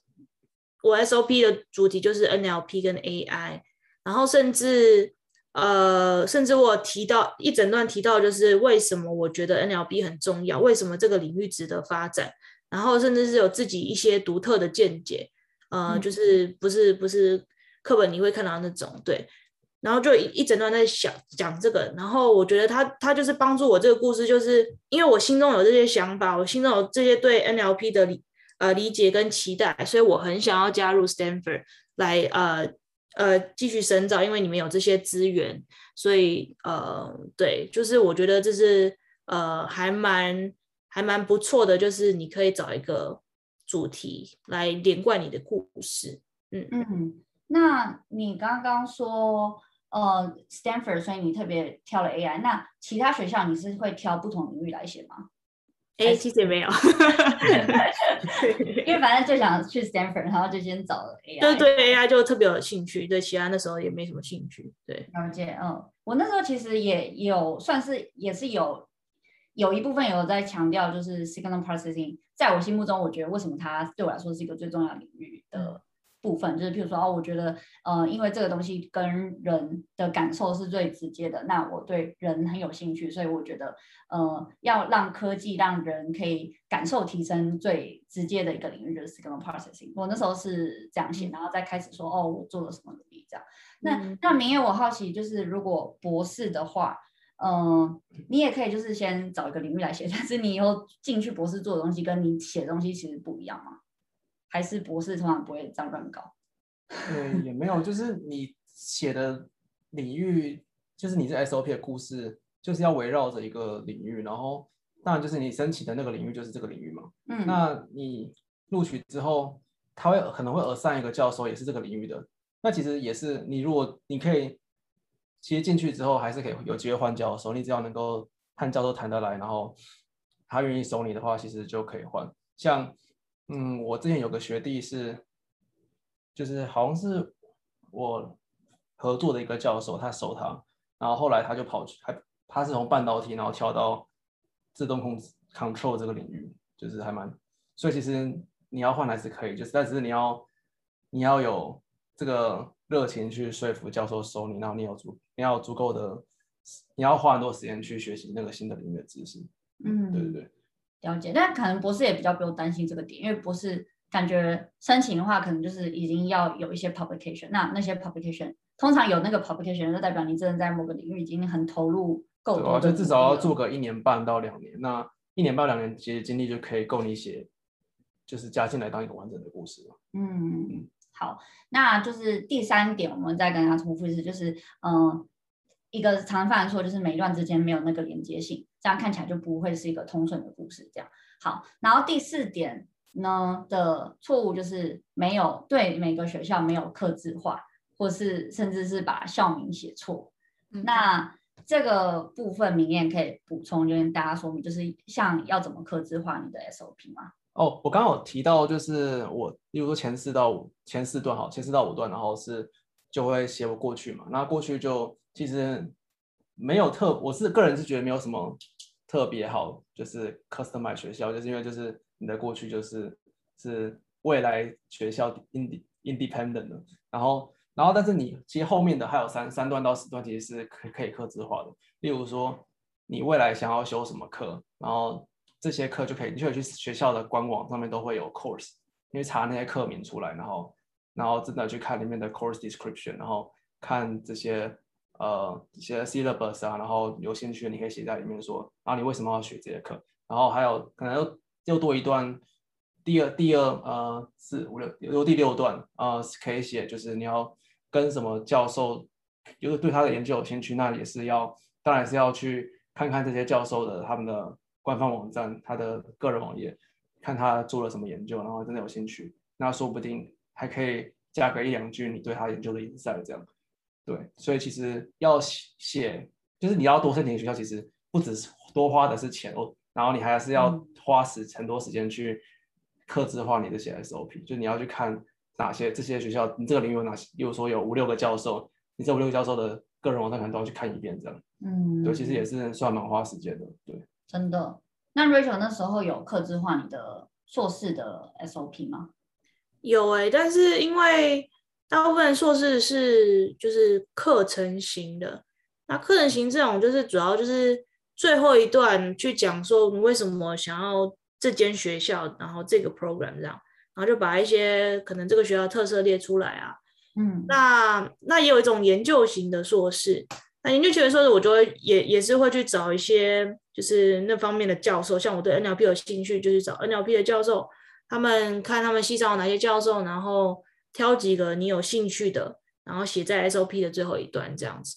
我 SOP 的主题就是 NLP 跟 AI，然后甚至。呃，甚至我提到一整段提到，就是为什么我觉得 NLP 很重要，为什么这个领域值得发展，然后甚至是有自己一些独特的见解，呃，嗯、就是不是不是课本你会看到那种，对，然后就一一整段在想讲这个，然后我觉得他他就是帮助我这个故事，就是因为我心中有这些想法，我心中有这些对 NLP 的理呃理解跟期待，所以我很想要加入 Stanford 来呃。呃，继续深造，因为你们有这些资源，所以呃，对，就是我觉得这是呃，还蛮还蛮不错的，就是你可以找一个主题来连贯你的故事。嗯嗯，那你刚刚说呃，Stanford，所以你特别挑了 AI，那其他学校你是会挑不同领域来写吗？哎，其实也没有，因为反正就想去 Stanford，然后就先找了 AI。对对，AI 就特别有兴趣，对其他那时候也没什么兴趣。对，了解。嗯，我那时候其实也有算是也是有有一部分有在强调，就是 signal processing，在我心目中，我觉得为什么它对我来说是一个最重要领域的。嗯部分就是，譬如说哦，我觉得，呃，因为这个东西跟人的感受是最直接的，那我对人很有兴趣，所以我觉得，呃，要让科技让人可以感受提升最直接的一个领域就是 signal processing。我那时候是这样写，然后再开始说，哦，我做了什么努力这样。那那明月，我好奇就是，如果博士的话，嗯、呃，你也可以就是先找一个领域来写，但是你以后进去博士做的东西跟你写的东西其实不一样吗？还是博士通常不会这样乱搞？对，也没有，就是你写的领域，就是你这 SOP 的故事，就是要围绕着一个领域，然后当然就是你申请的那个领域就是这个领域嘛。嗯，那你录取之后，他会可能会 assign 一个教授，也是这个领域的。那其实也是你如果你可以，其实进去之后还是可以有机会换教授，你只要能够和教授谈得来，然后他愿意收你的话，其实就可以换。像嗯，我之前有个学弟是。就是好像是我合作的一个教授，他收他，然后后来他就跑去，还他是从半导体，然后跳到自动控制 control 这个领域，就是还蛮，所以其实你要换还是可以，就是但是你要你要有这个热情去说服教授收你，然后你有足你要有足够的，你要花很多时间去学习那个新的领域的知识。嗯，对对对，了解。但可能博士也比较不用担心这个点，因为博士。感觉申请的话，可能就是已经要有一些 publication。那那些 publication 通常有那个 publication，就代表你真的在某个领域已经很投入够多。对啊，就至少要做个一年半到两年。那一年半两年其实经历就可以够你写，就是加进来当一个完整的故事了。嗯，好，那就是第三点，我们再跟大家重复一次，就是嗯、呃，一个常犯错就是每一段之间没有那个连接性，这样看起来就不会是一个通顺的故事。这样好，然后第四点。呢的错误就是没有对每个学校没有刻字化，或是甚至是把校名写错。嗯、那这个部分明艳可以补充，就跟大家说明，就是像要怎么刻字化你的 SOP 吗？哦，我刚刚有提到，就是我，例如说前四到五前四段好，前四到五段，然后是就会写我过去嘛。那过去就其实没有特，我是个人是觉得没有什么特别好，就是 customize 学校，就是因为就是。你的过去就是是未来学校 independent 的，然后然后但是你其实后面的还有三三段到四段其实是可可以克制化的，例如说你未来想要修什么课，然后这些课就可以你就可以去学校的官网上面都会有 course，因为查那些课名出来，然后然后真的去看里面的 course description，然后看这些呃一些 syllabus 啊，然后有兴趣的你可以写在里面说，然后你为什么要学这些课，然后还有可能。又又多一段，第二第二呃四五六又第六段呃可以写，就是你要跟什么教授，就是对他的研究有兴趣，那也是要当然是要去看看这些教授的他们的官方网站，他的个人网页，看他做了什么研究，然后真的有兴趣，那说不定还可以加个一两句你对他研究的引赛这样，对，所以其实要写就是你要多申请学校，其实不只是多花的是钱哦。然后你还是要花时很多时间去克制化你这些 SOP，就你要去看哪些这些学校，你这个领域有哪些，比如说有五六个教授，你这五六个教授的个人网站可能都要去看一遍，这样。嗯，对，其实也是算蛮花时间的，对。真的？那 Rachel 那时候有克制化你的硕士的 SOP 吗？有哎、欸，但是因为大部分硕士是就是课程型的，那课程型这种就是主要就是。最后一段去讲说你为什么想要这间学校，然后这个 program 这样，然后就把一些可能这个学校特色列出来啊。嗯，那那也有一种研究型的硕士，那研究型的硕士我就会也也是会去找一些就是那方面的教授，像我对 NLP 有兴趣，就是找 NLP 的教授，他们看他们系上有哪些教授，然后挑几个你有兴趣的，然后写在 SOP 的最后一段这样子。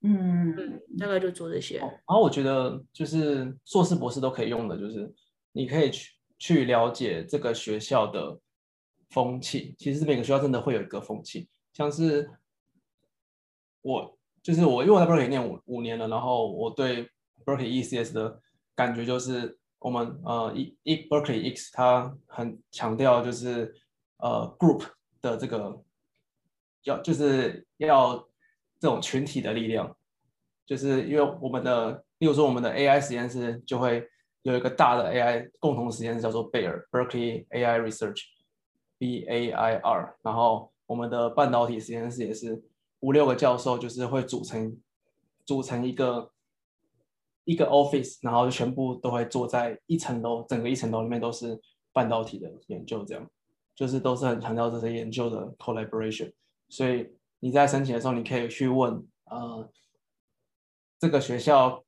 嗯，大概就做这些。然后我觉得就是硕士、博士都可以用的，就是你可以去去了解这个学校的风气。其实每个学校真的会有一个风气，像是我就是我，因为我在 Berkeley 念五五年了，然后我对 Berkeley ECS 的感觉就是，我们呃一一 Berkeley X 它很强调就是呃 group 的这个要就是要。这种群体的力量，就是因为我们的，例如说我们的 AI 实验室就会有一个大的 AI 共同实验室，叫做贝尔 （Berkeley AI Research，B A I R）。然后我们的半导体实验室也是五六个教授，就是会组成组成一个一个 office，然后就全部都会坐在一层楼，整个一层楼里面都是半导体的研究，这样就是都是很强调这些研究的 collaboration，所以。你在申请的时候，你可以去问，呃，这个学校，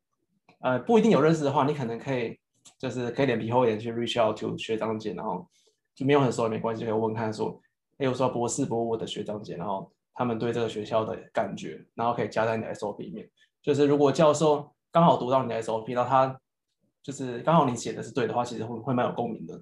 呃，不一定有认识的话，你可能可以，就是可以脸皮厚一点去 reach out to 学长姐，然后就没有很熟也没关系，可以问看说，哎，我说博士博物的学长姐，然后他们对这个学校的感觉，然后可以加在你的 SOP 里面。就是如果教授刚好读到你的 SOP，然后他就是刚好你写的是对的话，其实会会蛮有共鸣的。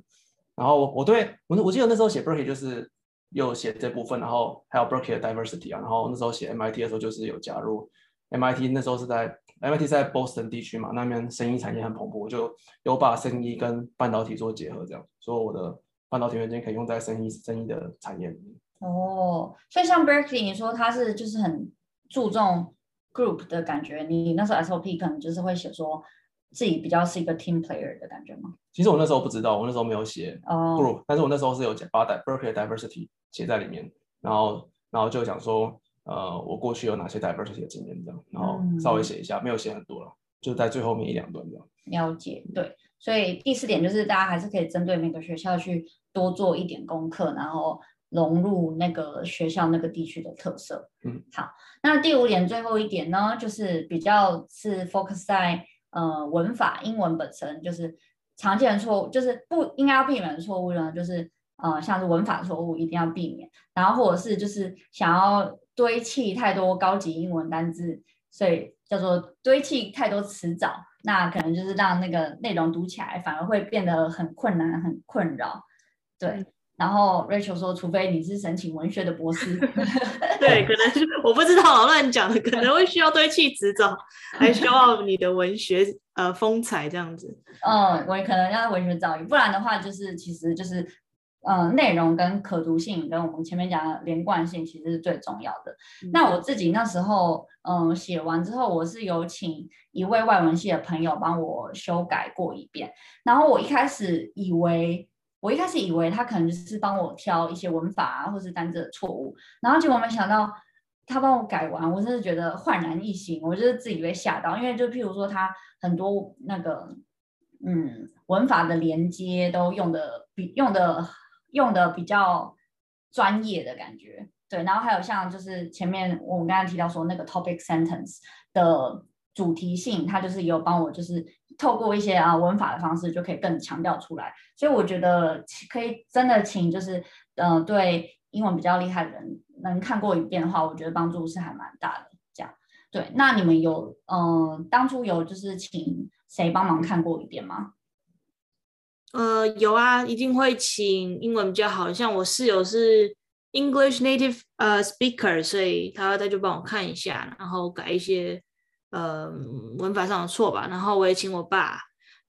然后我对我我记得那时候写 Berkeley 就是有写这部分，然后还有 Berkeley 的 diversity 啊，然后那时候写 MIT 的时候就是有加入 MIT，那时候是在 MIT 在 Boston 地区嘛，那边生意产业很蓬勃，就有把生意跟半导体做结合，这样，所以我的半导体元件可以用在生意生意的产业里面。哦，所以像 Berkeley，你说它是就是很注重 group 的感觉，你那时候 SOP 可能就是会写说。自己比较是一个 team player 的感觉吗？其实我那时候不知道，我那时候没有写 group，、oh. 但是我那时候是有把 Berkeley diversity 写在里面，然后然后就讲说，呃，我过去有哪些 diversity 的经验这样，然后稍微写一下，嗯、没有写很多了，就在最后面一两段这样。了解，对，所以第四点就是大家还是可以针对每个学校去多做一点功课，然后融入那个学校那个地区的特色。嗯，好，那第五点最后一点呢，就是比较是 focus 在。呃，文法英文本身就是常见的错误，就是不应该要避免的错误呢，就是呃，像是文法错误一定要避免，然后或者是就是想要堆砌太多高级英文单字，所以叫做堆砌太多词藻，那可能就是让那个内容读起来反而会变得很困难、很困扰，对。然后 Rachel 说，除非你是申请文学的博士，对，可能是我不知道，乱讲的，可能会需要堆砌词藻，还需要你的文学呃风采这样子。嗯，我也可能要文学造诣，不然的话就是其实就是嗯、呃、内容跟可读性跟我们前面讲的连贯性其实是最重要的。嗯、那我自己那时候嗯写完之后，我是有请一位外文系的朋友帮我修改过一遍，然后我一开始以为。我一开始以为他可能就是帮我挑一些文法啊，或是单字的错误，然后结果没想到他帮我改完，我真的觉得焕然一新，我就是自己被吓到，因为就譬如说他很多那个嗯文法的连接都用的比用的用的比较专业的感觉，对，然后还有像就是前面我们刚才提到说那个 topic sentence 的主题性，他就是有帮我就是。透过一些啊文法的方式，就可以更强调出来。所以我觉得可以真的请就是，嗯、对英文比较厉害的人能看过一遍的话，我觉得帮助是还蛮大的。这样，对。那你们有嗯、呃，当初有就是请谁帮忙看过一遍吗？呃，有啊，一定会请英文比较好，像我室友是 English native 呃 speaker，所以他他就帮我看一下，然后改一些。呃，文法上的错吧，然后我也请我爸，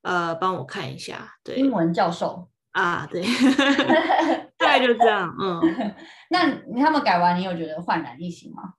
呃，帮我看一下。对，英文教授 啊，对，大概就这样。嗯，那他们改完，你有觉得焕然一新吗？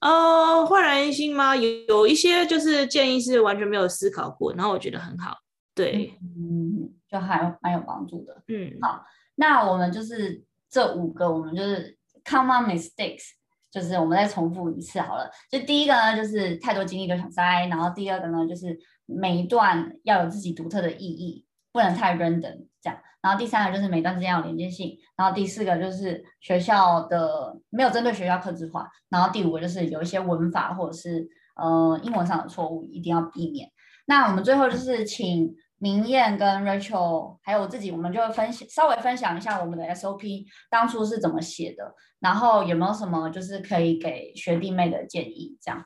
呃，焕然一新吗？有有一些就是建议是完全没有思考过，然后我觉得很好。对，嗯，就还蛮有帮助的。嗯，好，那我们就是这五个，我们就是 common mistakes。就是我们再重复一次好了。就第一个呢，就是太多精力都想塞，然后第二个呢，就是每一段要有自己独特的意义，不能太 random 这样。然后第三个就是每段之间要有连接性。然后第四个就是学校的没有针对学校客制化。然后第五个就是有一些文法或者是呃英文上的错误一定要避免。那我们最后就是请。明艳跟 Rachel 还有我自己，我们就分享稍微分享一下我们的 SOP 当初是怎么写的，然后有没有什么就是可以给学弟妹的建议，这样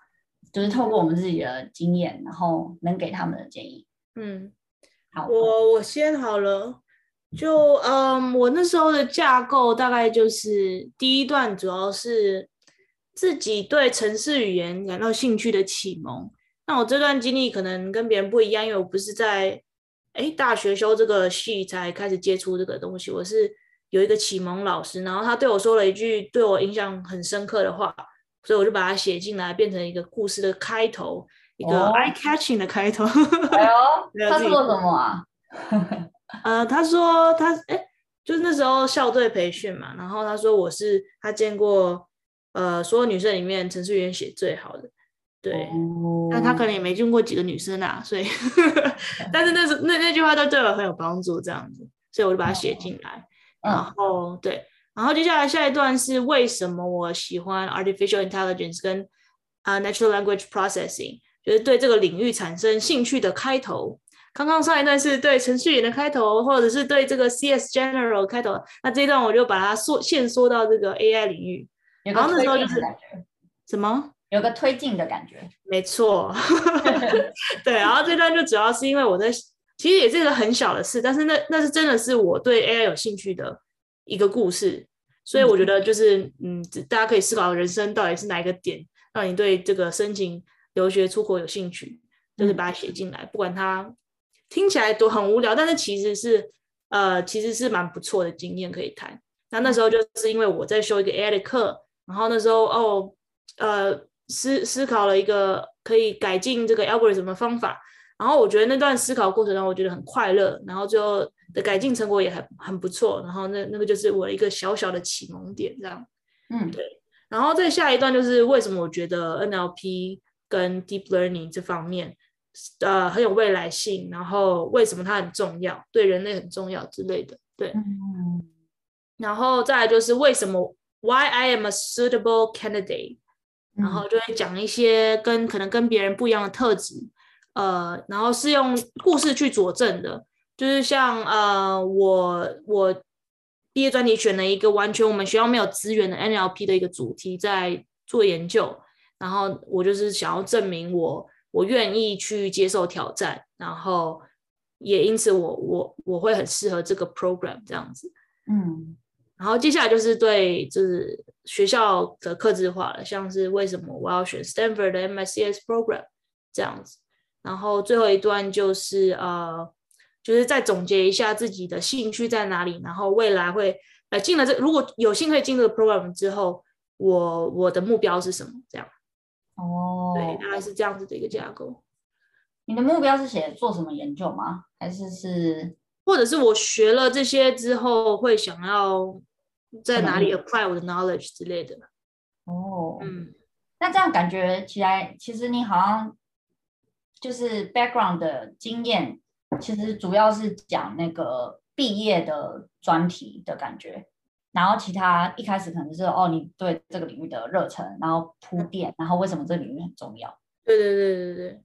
就是透过我们自己的经验，然后能给他们的建议。嗯，好，我我先好了，就嗯，我那时候的架构大概就是第一段主要是自己对城市语言感到兴趣的启蒙。那我这段经历可能跟别人不一样，因为我不是在哎，大学修这个系才开始接触这个东西。我是有一个启蒙老师，然后他对我说了一句对我影响很深刻的话，所以我就把它写进来，变成一个故事的开头，一个 eye catching 的开头。哎呦，他说什么啊？呃，他说他哎，就是那时候校队培训嘛，然后他说我是他见过呃所有女生里面程式语言写最好的。对，那他可能也没见过几个女生啊，所以，但是那是那那句话都对我很有帮助，这样子，所以我就把它写进来。然后对，然后接下来下一段是为什么我喜欢 artificial intelligence 跟啊、uh, natural language processing，就是对这个领域产生兴趣的开头。刚刚上一段是对程序员的开头，或者是对这个 CS General 开头，那这一段我就把它缩限缩到这个 AI 领域。然后那时候就是什么？有个推进的感觉。没错。对，然后这段就主要是因为我在，其实也是一个很小的事，但是那那是真的是我对 AI 有兴趣的一个故事，所以我觉得就是嗯，嗯，大家可以思考人生到底是哪一个点让你对这个申请留学出国有兴趣，就是把它写进来，不管它。听起来都很无聊，但是其实是，呃，其实是蛮不错的经验可以谈。那那时候就是因为我在修一个 AI 的课，然后那时候哦，呃，思思考了一个可以改进这个 algorithm 的方法，然后我觉得那段思考过程中我觉得很快乐，然后最后的改进成果也很很不错，然后那那个就是我一个小小的启蒙点，这样，嗯，对。然后再下一段就是为什么我觉得 NLP 跟 Deep Learning 这方面。呃，很有未来性，然后为什么它很重要，对人类很重要之类的，对。嗯、然后再来就是为什么 Why I am a suitable candidate，然后就会讲一些跟可能跟别人不一样的特质，呃，然后是用故事去佐证的，就是像呃，我我毕业专题选了一个完全我们学校没有资源的 NLP 的一个主题在做研究，然后我就是想要证明我。我愿意去接受挑战，然后也因此我我我会很适合这个 program 这样子，嗯，然后接下来就是对就是学校的克制化了，像是为什么我要选 Stanford 的 MICS program 这样子，然后最后一段就是呃，就是再总结一下自己的兴趣在哪里，然后未来会呃进了这如果有幸可以进这个 program 之后，我我的目标是什么这样。哦，对，大概是这样子的一个架构。你的目标是写做什么研究吗？还是是，或者是我学了这些之后会想要在哪里 apply 我的 knowledge 之类的？哦，嗯，那这样感觉起来，其实你好像就是 background 的经验，其实主要是讲那个毕业的专题的感觉。然后其他一开始可能是哦，你对这个领域的热忱，然后铺垫，然后为什么这个领域很重要？对对对对对，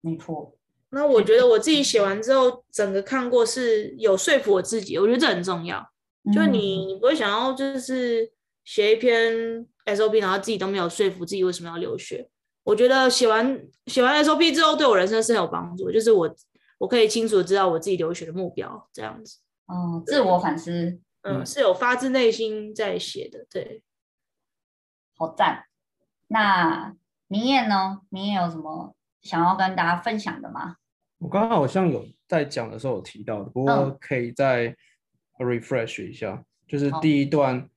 没错。那我觉得我自己写完之后，整个看过是有说服我自己，我觉得这很重要。就你你不会想要就是写一篇 SOP，然后自己都没有说服自己为什么要留学。我觉得写完写完 SOP 之后，对我人生是很有帮助，就是我我可以清楚知道我自己留学的目标，这样子。哦，自我反思。嗯，是有发自内心在写的，对，好赞。那明艳呢？明艳有什么想要跟大家分享的吗？我刚刚好像有在讲的时候有提到的，不过可以再 refresh 一下。嗯、就是第一段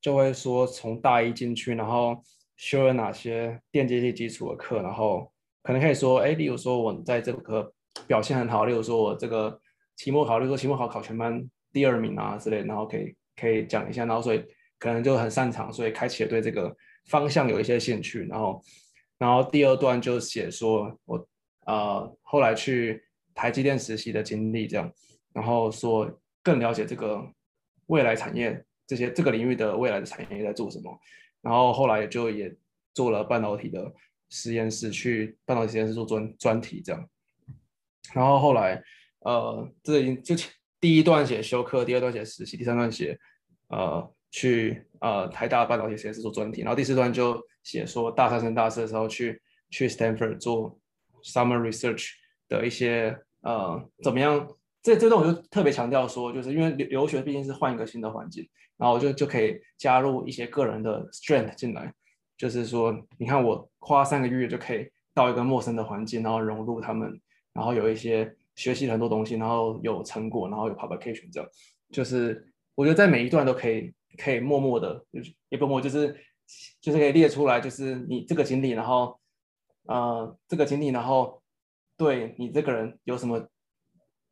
就会说从大一进去，然后修了哪些电机系基础的课，然后可能可以说，哎，例如说我在这个课表现很好，例如说我这个期末考，例如说期末考考全班。第二名啊之类，然后可以可以讲一下，然后所以可能就很擅长，所以开启了对这个方向有一些兴趣，然后然后第二段就写说我呃后来去台积电实习的经历这样，然后说更了解这个未来产业这些这个领域的未来的产业在做什么，然后后来就也做了半导体的实验室，去半导体实验室做专专题这样，然后后来呃这已经就。第一段写修课，第二段写实习，第三段写呃去呃台大半导体实验室做专题，然后第四段就写说大三升大四的时候去去 Stanford 做 summer research 的一些呃怎么样？这这段我就特别强调说，就是因为留留学毕竟是换一个新的环境，然后就就可以加入一些个人的 strength 进来，就是说你看我花三个月就可以到一个陌生的环境，然后融入他们，然后有一些。学习很多东西，然后有成果，然后有 publication，这样就是我觉得在每一段都可以可以默默的，也不默就是就是可以列出来，就是你这个经历，然后呃这个经历，然后对你这个人有什么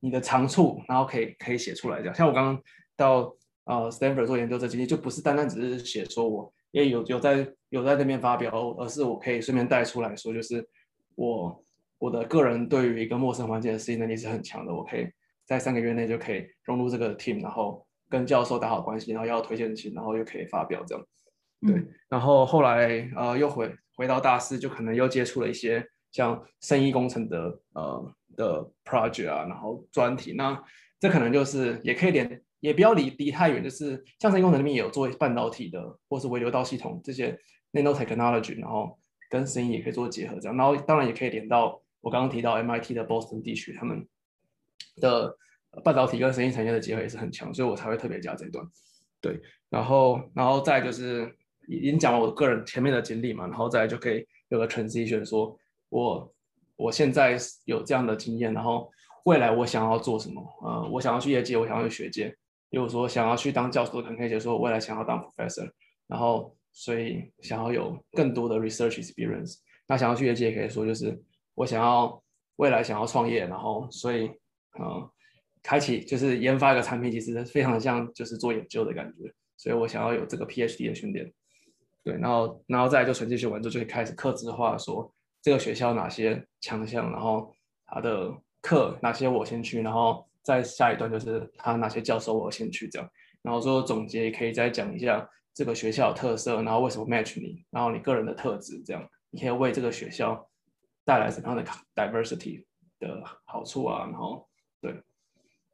你的长处，然后可以可以写出来这样。像我刚刚到呃 Stanford 做研究这经历，就不是单单只是写说我也有有在有在那边发表，而是我可以顺便带出来说，就是我。我的个人对于一个陌生环境的适应能力是很强的，我可以在三个月内就可以融入这个 team，然后跟教授打好关系，然后要推荐信，然后又可以发表这样。对，嗯、然后后来呃又回回到大四，就可能又接触了一些像生意工程的呃的 project 啊，然后专题，那这可能就是也可以连，也不要离离太远，就是像声音工程里面也有做半导体的，或是微流道系统这些 nanotechnology，然后跟声音也可以做结合，这样，然后当然也可以连到我刚刚提到 MIT 的 Boston 地区，他们的半导体跟声音产业的结合也是很强，所以我才会特别加这一段。对，然后然后再就是已经讲了我个人前面的经历嘛，然后再就可以有个 transition，说我我现在有这样的经验，然后未来我想要做什么？呃，我想要去业界，我想要去学界，比如说想要去当教授，可能可以说我未来想要当 professor，然后所以想要有更多的 research experience。那想要去业界，也可以说就是我想要未来想要创业，然后所以呃。开启就是研发一个产品，其实非常像就是做研究的感觉，所以我想要有这个 PhD 的训练，对，然后然后再就纯继续完之后就会开始客制化，说这个学校哪些强项，然后他的课哪些我先去，然后再下一段就是他哪些教授我先去这样，然后说总结也可以再讲一下这个学校的特色，然后为什么 match 你，然后你个人的特质这样，你可以为这个学校带来什么样的 diversity 的好处啊，然后对。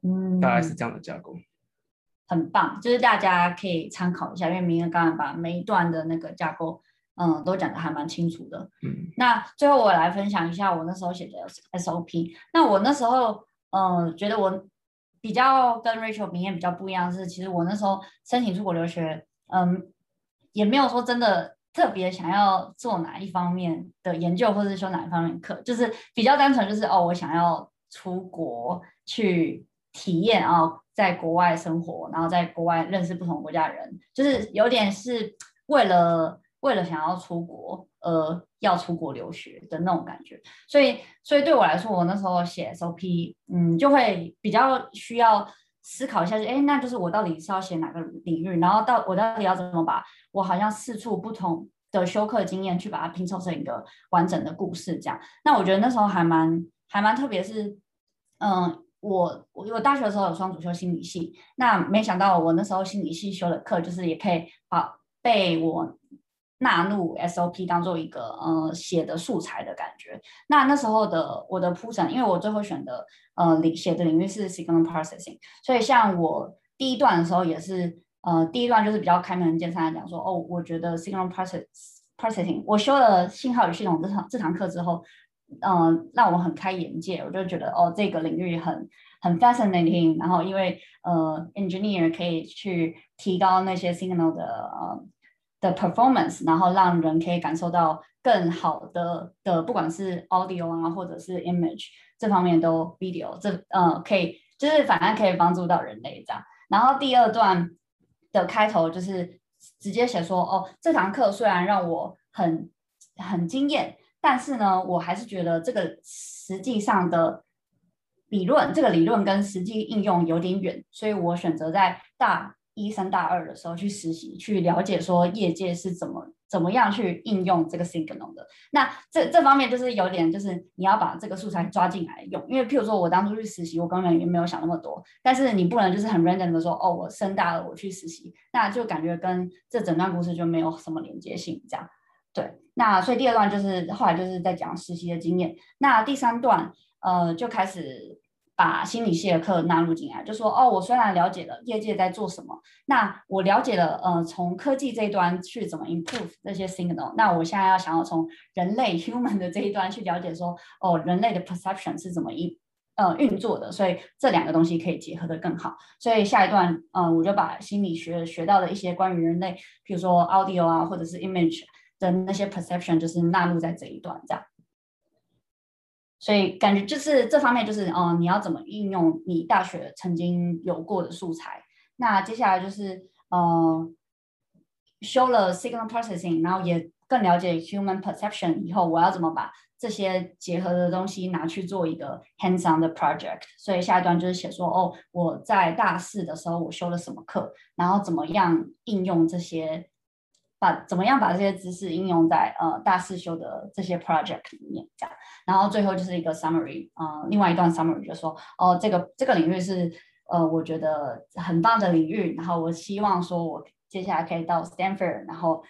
嗯，大概是这样的架构，很棒，就是大家可以参考一下，因为明恩刚刚把每一段的那个架构，嗯，都讲的还蛮清楚的。嗯，那最后我来分享一下我那时候写的 SOP。那我那时候，嗯，觉得我比较跟 Rachel 明艳比较不一样是，其实我那时候申请出国留学，嗯，也没有说真的特别想要做哪一方面的研究，或者是修哪一方面的课，就是比较单纯，就是哦，我想要出国去。体验啊，在国外生活，然后在国外认识不同国家的人，就是有点是为了为了想要出国而要出国留学的那种感觉。所以，所以对我来说，我那时候写 SOP，嗯，就会比较需要思考一下，哎，那就是我到底是要写哪个领域，然后到我到底要怎么把我好像四处不同的修课经验去把它拼凑成一个完整的故事，这样。那我觉得那时候还蛮还蛮特别，是嗯。我我我大学的时候有双主修心理系，那没想到我那时候心理系修的课，就是也可以把被我纳入 SOP 当做一个呃写的素材的感觉。那那时候的我的铺陈，因为我最后选的呃领写的领域是 signal processing，所以像我第一段的时候也是呃第一段就是比较开门见山的讲说，哦，我觉得 signal process processing，我修了信号与系统这堂这堂课之后。嗯，让我很开眼界，我就觉得哦，这个领域很很 fascinating。然后因为呃，engineer 可以去提高那些 signal 的呃的 performance，然后让人可以感受到更好的的，不管是 audio 啊，或者是 image 这方面都 video，这呃可以就是反正可以帮助到人类这样。然后第二段的开头就是直接写说哦，这堂课虽然让我很很惊艳。但是呢，我还是觉得这个实际上的理论，这个理论跟实际应用有点远，所以我选择在大一升大二的时候去实习，去了解说业界是怎么怎么样去应用这个 signal 的。那这这方面就是有点，就是你要把这个素材抓进来用，因为譬如说我当初去实习，我根本也没有想那么多。但是你不能就是很 random 的说，哦，我升大二我去实习，那就感觉跟这整段故事就没有什么连接性，这样。对，那所以第二段就是后来就是在讲实习的经验。那第三段，呃，就开始把心理系的课纳入进来，就说哦，我虽然了解了业界在做什么，那我了解了，呃，从科技这一端去怎么 improve 这些 signal，那我现在要想要从人类 human 的这一端去了解说，哦，人类的 perception 是怎么运呃运作的，所以这两个东西可以结合的更好。所以下一段，嗯、我就把心理学学到的一些关于人类，比如说 audio 啊，或者是 image。的那些 perception 就是纳入在这一段这样，所以感觉就是这方面就是哦、呃，你要怎么运用你大学曾经有过的素材？那接下来就是呃，修了 signal processing，然后也更了解 human perception 以后，我要怎么把这些结合的东西拿去做一个 hands-on 的 project？所以下一段就是写说哦，我在大四的时候我修了什么课，然后怎么样应用这些。把怎么样把这些知识应用在呃大四修的这些 project 里面，这样，然后最后就是一个 summary，呃，另外一段 summary 就说，哦，这个这个领域是呃我觉得很棒的领域，然后我希望说我接下来可以到 Stanford，然后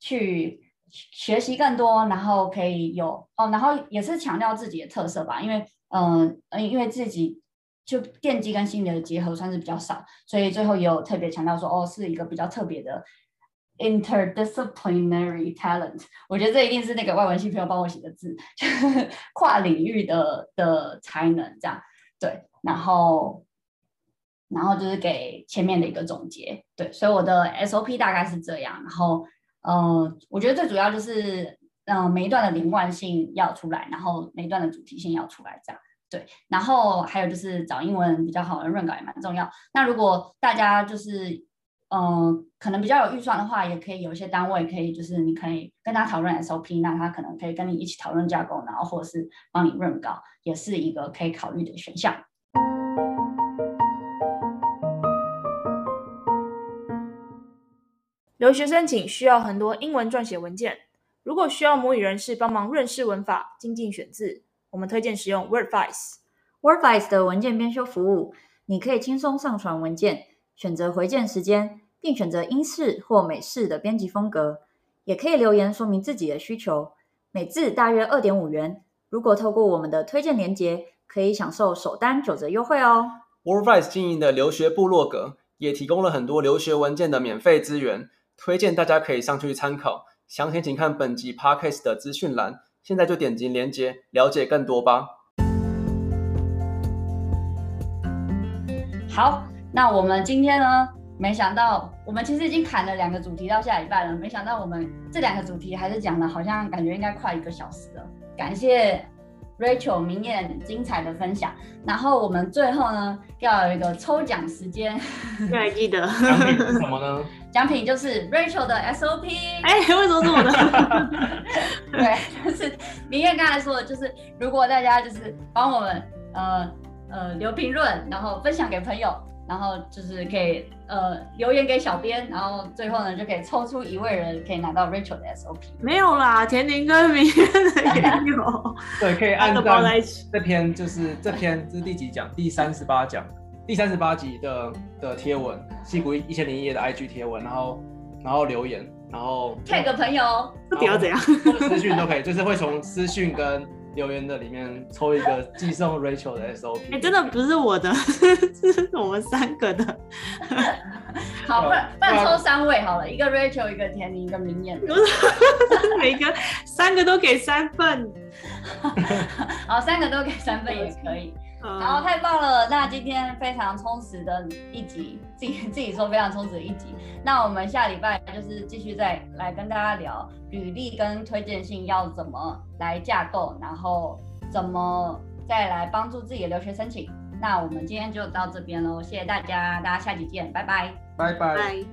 去学习更多，然后可以有哦，然后也是强调自己的特色吧，因为嗯嗯，因为自己就电机跟心理的结合算是比较少，所以最后也有特别强调说，哦，是一个比较特别的 interdisciplinary talent。我觉得这一定是那个外文系朋友帮我写的字，就是 跨领域的的才能这样。对，然后然后就是给前面的一个总结。对，所以我的 SOP 大概是这样，然后。呃，我觉得最主要就是，嗯、每一段的连贯性要出来，然后每一段的主题性要出来，这样对。然后还有就是找英文比较好的润稿也蛮重要。那如果大家就是，嗯、呃，可能比较有预算的话，也可以有一些单位可以，就是你可以跟他讨论 SOP，那他可能可以跟你一起讨论架构，然后或者是帮你润稿，也是一个可以考虑的选项。留学申请需要很多英文撰写文件，如果需要母语人士帮忙润饰文法、精进选字，我们推荐使用 Wordvice。Wordvice 的文件编修服务，你可以轻松上传文件，选择回件时间，并选择英式或美式的编辑风格，也可以留言说明自己的需求。每字大约二点五元，如果透过我们的推荐链接，可以享受首单九折优惠哦。Wordvice 经营的留学部落格也提供了很多留学文件的免费资源。推荐大家可以上去参考，详情请看本集 Podcast 的资讯栏。现在就点击链接了解更多吧。好，那我们今天呢？没想到我们其实已经砍了两个主题到下礼拜了，没想到我们这两个主题还是讲的，好像感觉应该快一个小时了。感谢。Rachel 明艳精彩的分享，然后我们最后呢要有一个抽奖时间，要还记得奖品是什么呢？奖品就是 Rachel 的 SOP。哎，为什么是我的？对，就是明艳刚才说的，就是如果大家就是帮我们呃呃留评论，然后分享给朋友。然后就是可以呃留言给小编，然后最后呢就可以抽出一位人可以拿到 Rachel 的 SOP。没有啦，田宁跟明艳 也有。对，可以 按照这篇就是这篇这是第几讲？第三十八讲，第三十八集的的贴文，戏骨一千零一夜的 IG 贴文，然后然后留言，然后 tag 朋友，不要怎样，私讯都可以，就是会从私讯跟。留言的里面抽一个寄送 Rachel 的 SOP，哎、欸，真的不是我的，是我们三个的。好，不然不然抽三位好了，一个 Rachel，一个田宁，一个明艳。每个三个都给三份。好，三个都给三份也可以。然后太棒了，那今天非常充实的一集，自己自己说非常充实的一集。那我们下礼拜就是继续再来跟大家聊履历跟推荐信要怎么来架构，然后怎么再来帮助自己的留学申请。那我们今天就到这边喽，谢谢大家，大家下集见，拜拜，拜拜。